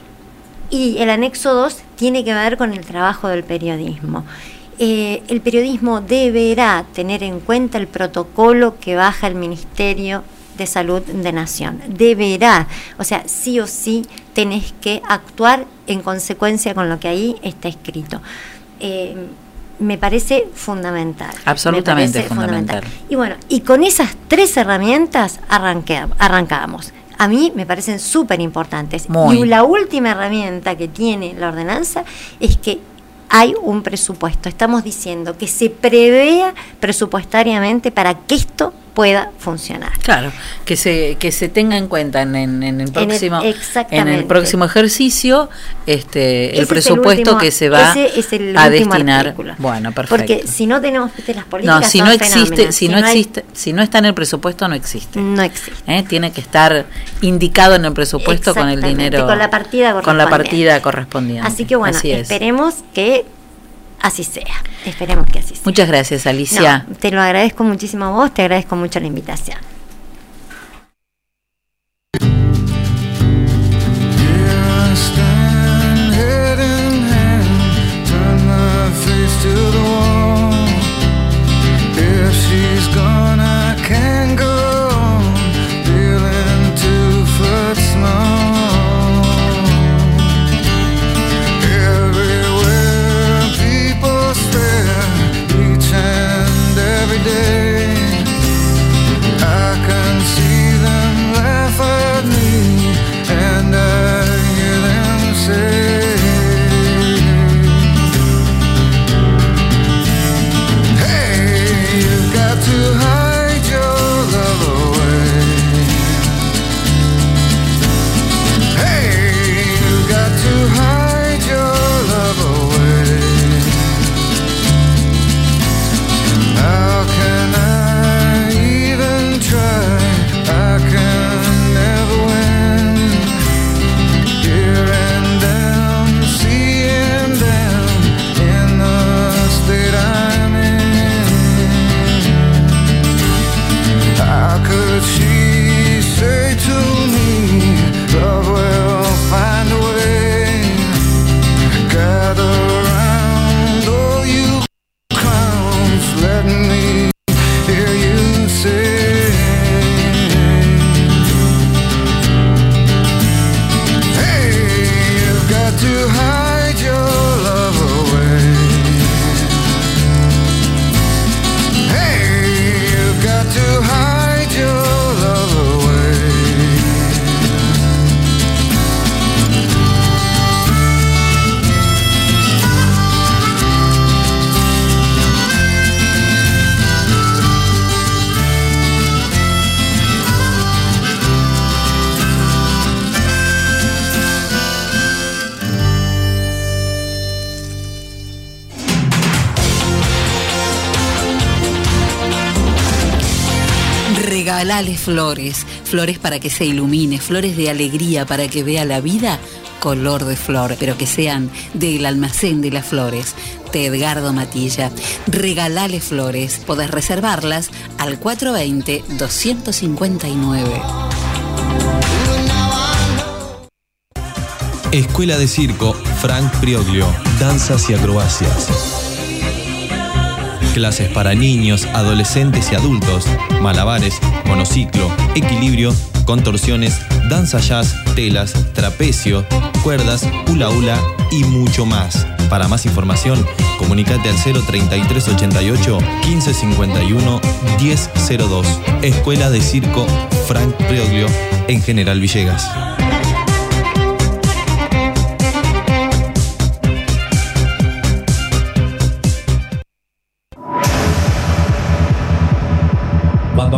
Y el anexo 2 tiene que ver con el trabajo del periodismo. Eh, el periodismo deberá tener en cuenta el protocolo que baja el Ministerio de Salud de Nación. Deberá, o sea, sí o sí tenés que actuar en consecuencia con lo que ahí está escrito. Eh, me parece fundamental. Me Absolutamente parece fundamental. Y bueno, y con esas tres herramientas arranque- arrancamos. A mí me parecen súper importantes. Y la última herramienta que tiene la ordenanza es que hay un presupuesto. Estamos diciendo que se prevea presupuestariamente para que esto pueda funcionar. Claro, que se que se tenga en cuenta en, en- en el próximo en el exactamente. próximo ejercicio este el es presupuesto último- que se va el a destinar. artículo. Bueno, perfecto. Porque si no tenemos viste, las políticas no, si son no existe, fenómenos. si no, hay- existe, si no está en el presupuesto no existe. No existe. ¿Eh? Tiene que estar indicado en el presupuesto con el dinero con la partida con la correspondiente. partida correspondiente. Así que bueno, Así esperemos que así sea. Esperemos que así sea. Muchas gracias, Alicia. No, te lo agradezco muchísimo a vos, te agradezco mucho la invitación. Flores, flores para que se ilumine, flores de alegría para que vea la vida color de flor, pero que sean del almacén de las flores, de Edgardo Matilla. Regalale flores, podés reservarlas al 420-259. Escuela de Circo Frank Prioglio, Danzas y Acrobacias. Clases para niños, adolescentes y adultos, malabares, monociclo, equilibrio, contorsiones, danza jazz, telas, trapecio, cuerdas, hula hula y mucho más. Para más información, comunicate al 03388 1551 1002. Escuela de Circo Frank Prioglio en General Villegas.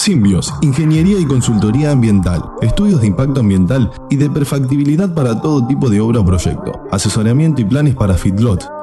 Simbios, Ingeniería y Consultoría Ambiental, estudios de impacto ambiental y de perfectibilidad para todo tipo de obra o proyecto, asesoramiento y planes para feedlot,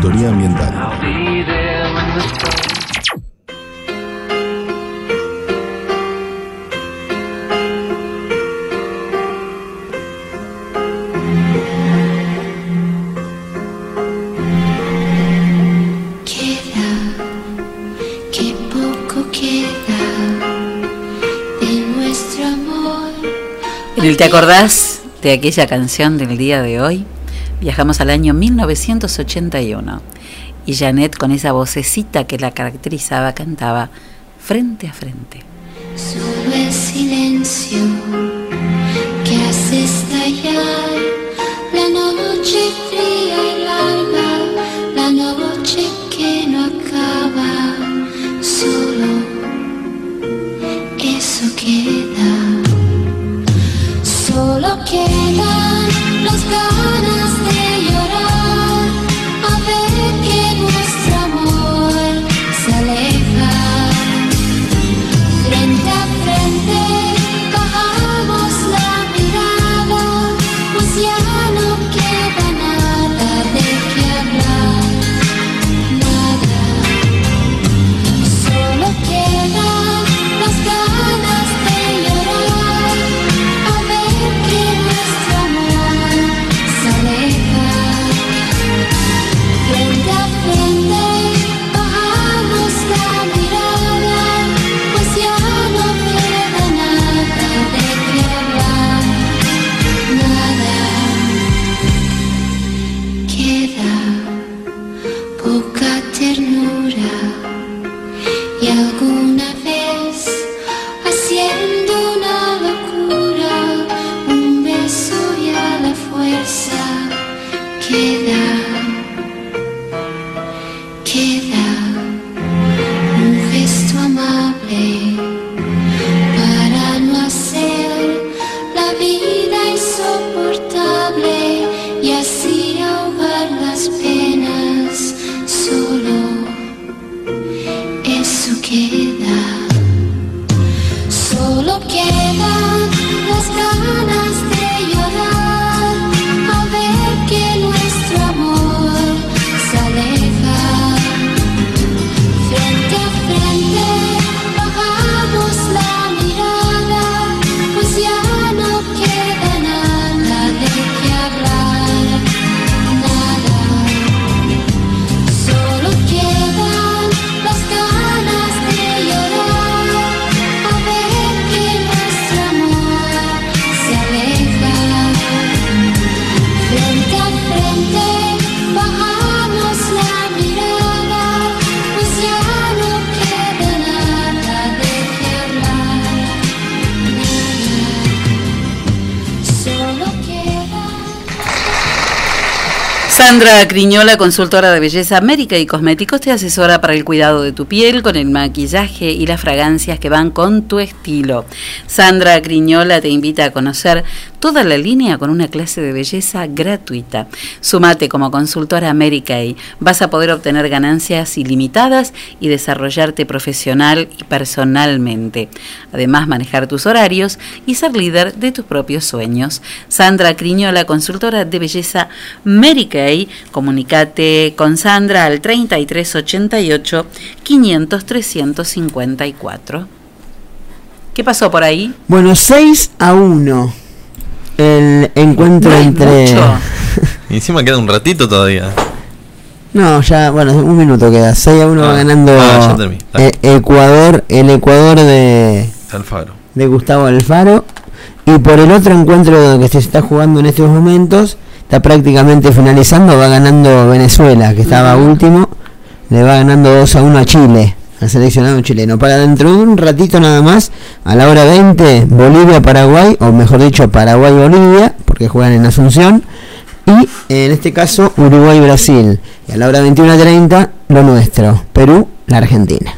Ambiental. Queda, que poco queda de nuestro amor. En el ¿Te acordás de aquella canción del día de hoy? Viajamos al año 1981 y Janet con esa vocecita que la caracterizaba cantaba frente a frente. Solo el silencio que hace estallar la noche Sandra Criñola, consultora de belleza América y Cosméticos, te asesora para el cuidado de tu piel con el maquillaje y las fragancias que van con tu estilo. Sandra Criñola te invita a conocer toda la línea con una clase de belleza gratuita. Sumate como consultora América y vas a poder obtener ganancias ilimitadas y desarrollarte profesional y personalmente. Además, manejar tus horarios y ser líder de tus propios sueños. Sandra Criñola, consultora de belleza Mary Kay. Comunicate con Sandra al 3388 500 354. ¿Qué pasó por ahí? Bueno, 6 a 1. El encuentro No entre. mucho. Y encima queda un ratito todavía. No, ya, bueno, un minuto queda. 6 a 1 va Ah, ganando ah, ya eh, Ecuador, el Ecuador de, Alfaro. de Gustavo Alfaro. Y por el otro encuentro que se está jugando en estos momentos, está prácticamente finalizando, va ganando Venezuela, que estaba Ujú. último, le va ganando 2 a 1 a Chile, al seleccionado chileno. Para dentro de un ratito nada más, a la hora 20, Bolivia-Paraguay, o mejor dicho, Paraguay-Bolivia, porque juegan en Asunción. Y en este caso, Uruguay-Brasil. Y a la hora 21.30, lo nuestro, Perú-la Argentina.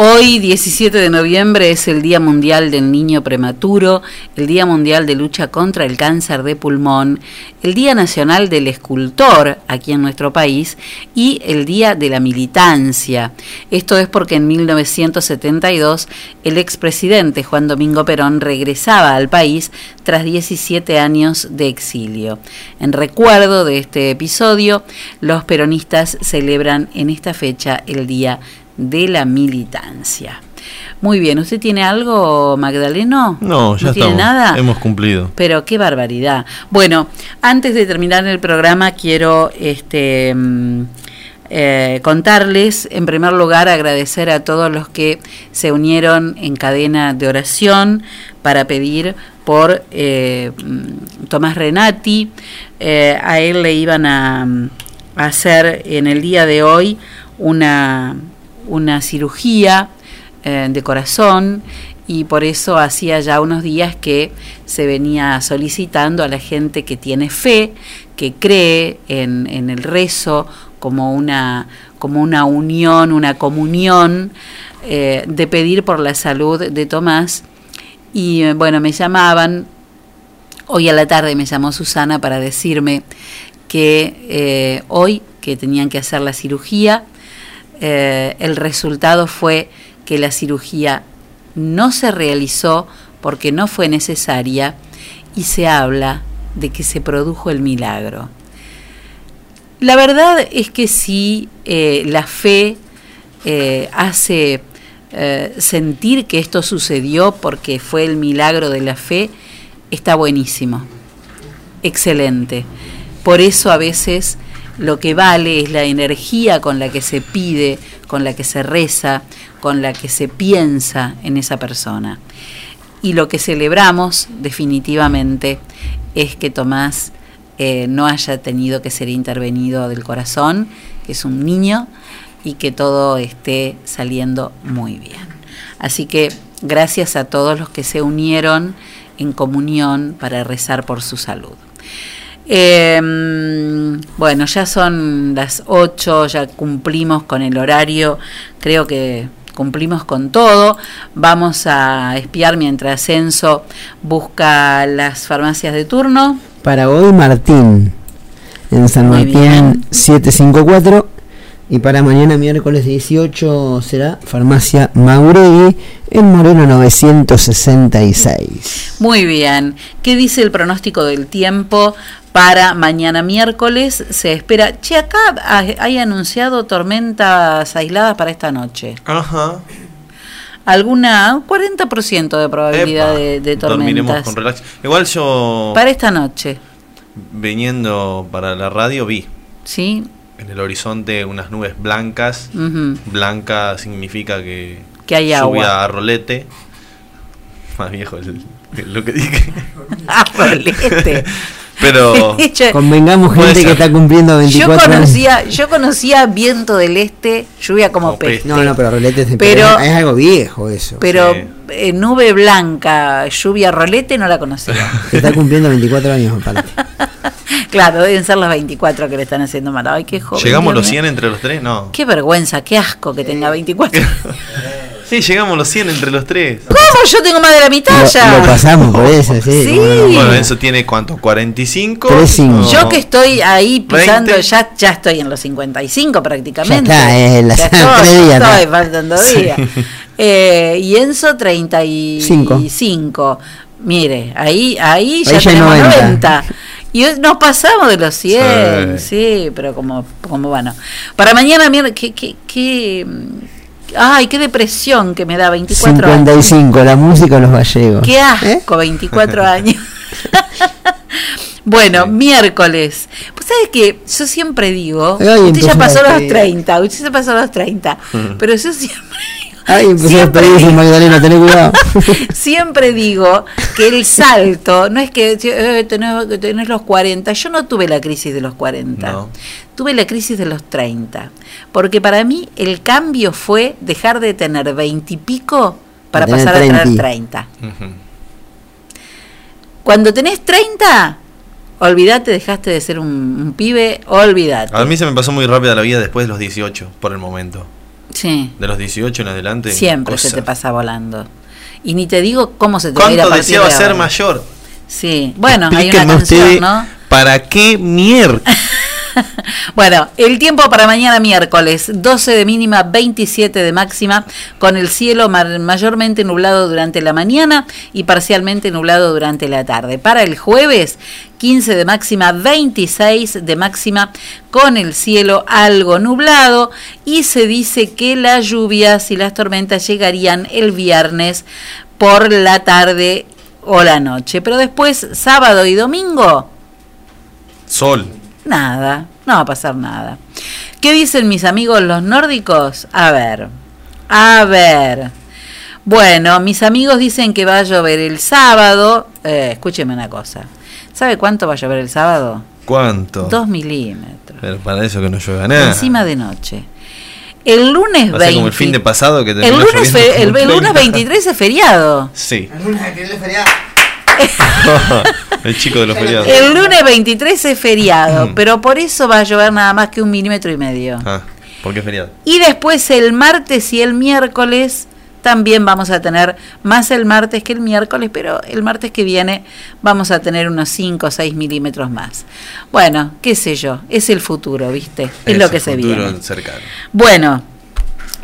Hoy, 17 de noviembre, es el Día Mundial del Niño Prematuro, el Día Mundial de Lucha contra el Cáncer de Pulmón, el Día Nacional del Escultor aquí en nuestro país y el Día de la Militancia. Esto es porque en 1972 el expresidente Juan Domingo Perón regresaba al país tras 17 años de exilio. En recuerdo de este episodio, los peronistas celebran en esta fecha el Día de la militancia. Muy bien, ¿usted tiene algo, Magdaleno? No, ya tiene estamos. nada? Hemos cumplido. Pero qué barbaridad. Bueno, antes de terminar el programa quiero este mm, eh, contarles, en primer lugar, agradecer a todos los que se unieron en cadena de oración para pedir por eh, mm, Tomás Renati. Eh, a él le iban a, mm, a hacer en el día de hoy una, una cirugía eh, de corazón y por eso hacía ya unos días que se venía solicitando a la gente que tiene fe, que cree en, en el rezo como una, como una unión, una comunión, eh, de pedir por la salud de Tomás. Y eh, bueno, me llamaban, hoy a la tarde me llamó Susana para decirme que hoy que tenían que hacer la cirugía, eh, el resultado fue que la cirugía no se realizó porque no fue necesaria y se habla de que se produjo el milagro. La verdad es que si eh, la fe eh, hace sentir que esto sucedió porque fue el milagro de la fe, está buenísimo, excelente. Por eso a veces lo que vale es la energía con la que se pide, con la que se reza, con la que se piensa en esa persona. Y lo que celebramos definitivamente es que Tomás eh, no haya tenido que ser intervenido del corazón, que es un niño y que todo esté saliendo muy bien. Así que gracias a todos los que se unieron en comunión para rezar por su salud. Eh, bueno, ya son las 8, ya cumplimos con el horario, creo que cumplimos con todo. Vamos a espiar mientras Censo busca las farmacias de turno. Para hoy Martín, en San Martín bien. 754. Y para mañana miércoles 18 será Farmacia Mauregui en Moreno 966. Muy bien. ¿Qué dice el pronóstico del tiempo para mañana miércoles? Se espera. Che, acá hay anunciado tormentas aisladas para esta noche. Ajá. Alguna, un 40% de probabilidad Epa, de, de Dormiremos tormentas. con relax. Igual yo, Para esta noche, viniendo para la radio, vi ¿sí? En el horizonte unas nubes blancas. Blanca significa que, Que hay a rolete. Más viejo el- el- lo que dije. Rolete. Pero Yo- Convengamos gente que está cumpliendo Yo 24 años. conocía, yo conocía viento del este, lluvia como peste. No, no, pero rolete es, Pero- es algo viejo eso. Pero eh, nube blanca, lluvia rolete, no la conocía. Que está cumpliendo 24 años aparte. claro, deben ser las 24 que le están haciendo mal. Ay, qué joven. ¿Llegamos Dios los mío. 100 entre los tres? No. Qué vergüenza, qué asco que tenga 24. Sí, llegamos los 100 entre los tres. ¿Cómo? Yo tengo más de la mitad Lo, ya. lo pasamos por eso, sí. Sí. Bueno, eso tiene cuánto? ¿45? Tres cinco. No. Yo que estoy ahí pisando, 20. ya, ya estoy en los 55 Ya prácticamente. está, eh, la Ya estoy, ya días, estoy, ¿no? faltan dos Sí. días. Eh, y Enzo 35. Mire, ahí, ahí ya Ahí ya tenemos 90. 90. Y nos pasamos de los 100, Sí. sí, pero como, como bueno. Para mañana, mira, qué, qué, qué, ay, qué depresión que me da 24 años. 55, la música de los gallegos. Qué asco, 24 años. bueno, miércoles. Pues sabes que yo siempre digo, Ay, usted ya pasó los pega. 30, usted ya pasó los 30, pero yo siempre, Ay, empezó a Siempre despedirse Magdalena, tené cuidado. siempre digo que el salto, no es que eh, tenés, tenés los 40, yo no tuve la crisis de los 40, No. tuve la crisis de los 30, porque para mí el cambio fue dejar de tener 20 y pico para A pasar a tener 30. 30. Ujú. Cuando tenés 30, olvídate, dejaste de ser un, un pibe, olvídate. A mí se me pasó muy rápida la vida después de los 18, por el momento. Sí, De los 18 en adelante. siempre cosa. se te pasa volando. Y ni te digo cómo se te va a ir a ¿Cuánto partir deseaba de ser ahora. mayor? Sí, bueno, hay una Explíquenme canción. ¿Para qué mierda? Bueno, el tiempo para mañana miércoles, 12 de mínima, 27 de máxima, con el cielo mayormente nublado durante la mañana y parcialmente nublado durante la tarde. Para el jueves, 15 de máxima, 26 de máxima, con el cielo algo nublado y se dice que las lluvias y las tormentas llegarían el viernes por la tarde o la noche. Pero después, sábado y domingo, Sol. Nada, no va a pasar nada. ¿Qué dicen mis amigos los nórdicos? A ver, a ver. Bueno, mis amigos dicen que va a llover el sábado, Eh, escúcheme una cosa. ¿Sabe cuánto va a llover el sábado? ¿Cuánto? Dos milímetros. Pero para eso que no llueva nada. Encima de noche. El lunes Va a 20. ser como el fin de pasado que el lunes, fe- el, el lunes 30. 23 es feriado. Sí. El lunes viene feriado. el chico de los feriados. El lunes 23 es feriado, Mm. pero por eso va a llover nada más que un milímetro y medio. Ah, ¿por qué es feriado? Y después el martes y el miércoles también vamos a tener más el martes que el miércoles, pero el martes que viene vamos a tener unos 5 o 6 milímetros más. Bueno, qué sé yo, es el futuro, ¿viste? Es, lo el que se futuro viene. cercano. Bueno,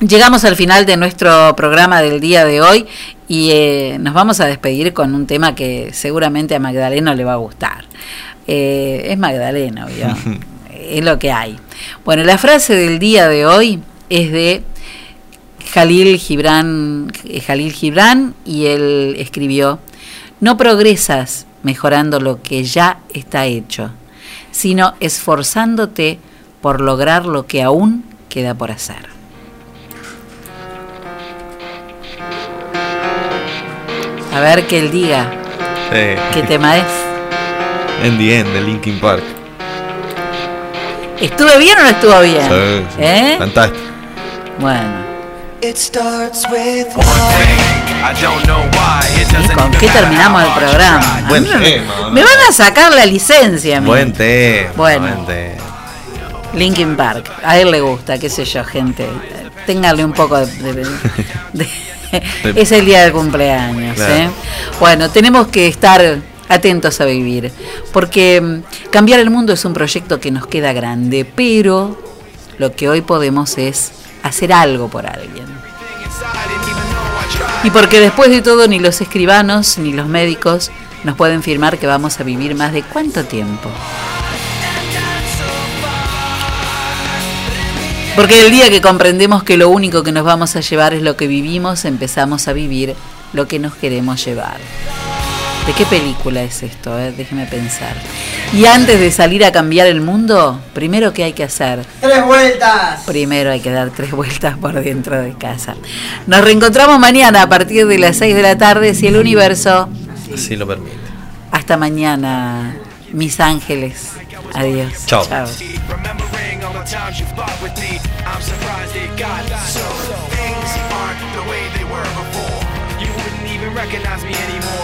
llegamos al final de nuestro programa del día de hoy y eh, nos vamos a despedir con un tema que seguramente a Magdaleno le va a gustar. Eh, es Magdaleno, es lo que hay. Bueno, la frase del día de hoy es de Jalil Gibran, eh, Jalil Gibran y él escribió, no progresas mejorando lo que ya está hecho, sino esforzándote por lograr lo que aún queda por hacer. A ver que él diga Sí. qué tema es. En the end, de Linkin Park. ¿Estuve bien o no estuvo bien? Sí, sí. ¿Eh? Fantástico. Bueno. It starts with ¿Y con qué terminamos el programa? Buen me, tema, me van a sacar la licencia. mí. Buen tema. Bueno. buen tema. Linkin Park. A él le gusta, qué sé yo, gente. Téngale un poco de... de- de- es el día del cumpleaños. Claro. ¿eh? Bueno, tenemos que estar atentos a vivir. Porque mm, cambiar el mundo es un proyecto que nos queda grande, pero lo que hoy podemos es hacer algo por alguien. Y porque después de todo ni los escribanos ni los médicos nos pueden firmar que vamos a vivir más de cuánto tiempo. Porque el día que comprendemos que lo único que nos vamos a llevar es lo que vivimos, empezamos a vivir lo que nos queremos llevar. ¿De qué película es esto? eh? Déjeme pensar. Y antes de salir a cambiar el mundo, primero qué hay que hacer. ¡Tres vueltas! Primero hay que dar tres vueltas por dentro de casa. Nos reencontramos mañana a partir de las 6 de la tarde, si el universo. Así lo permite. Hasta mañana, mis ángeles. Adiós. Chao. Chao. Times you fought with me, I'm surprised it got so. Things aren't the way they were before. You wouldn't even recognize me anymore.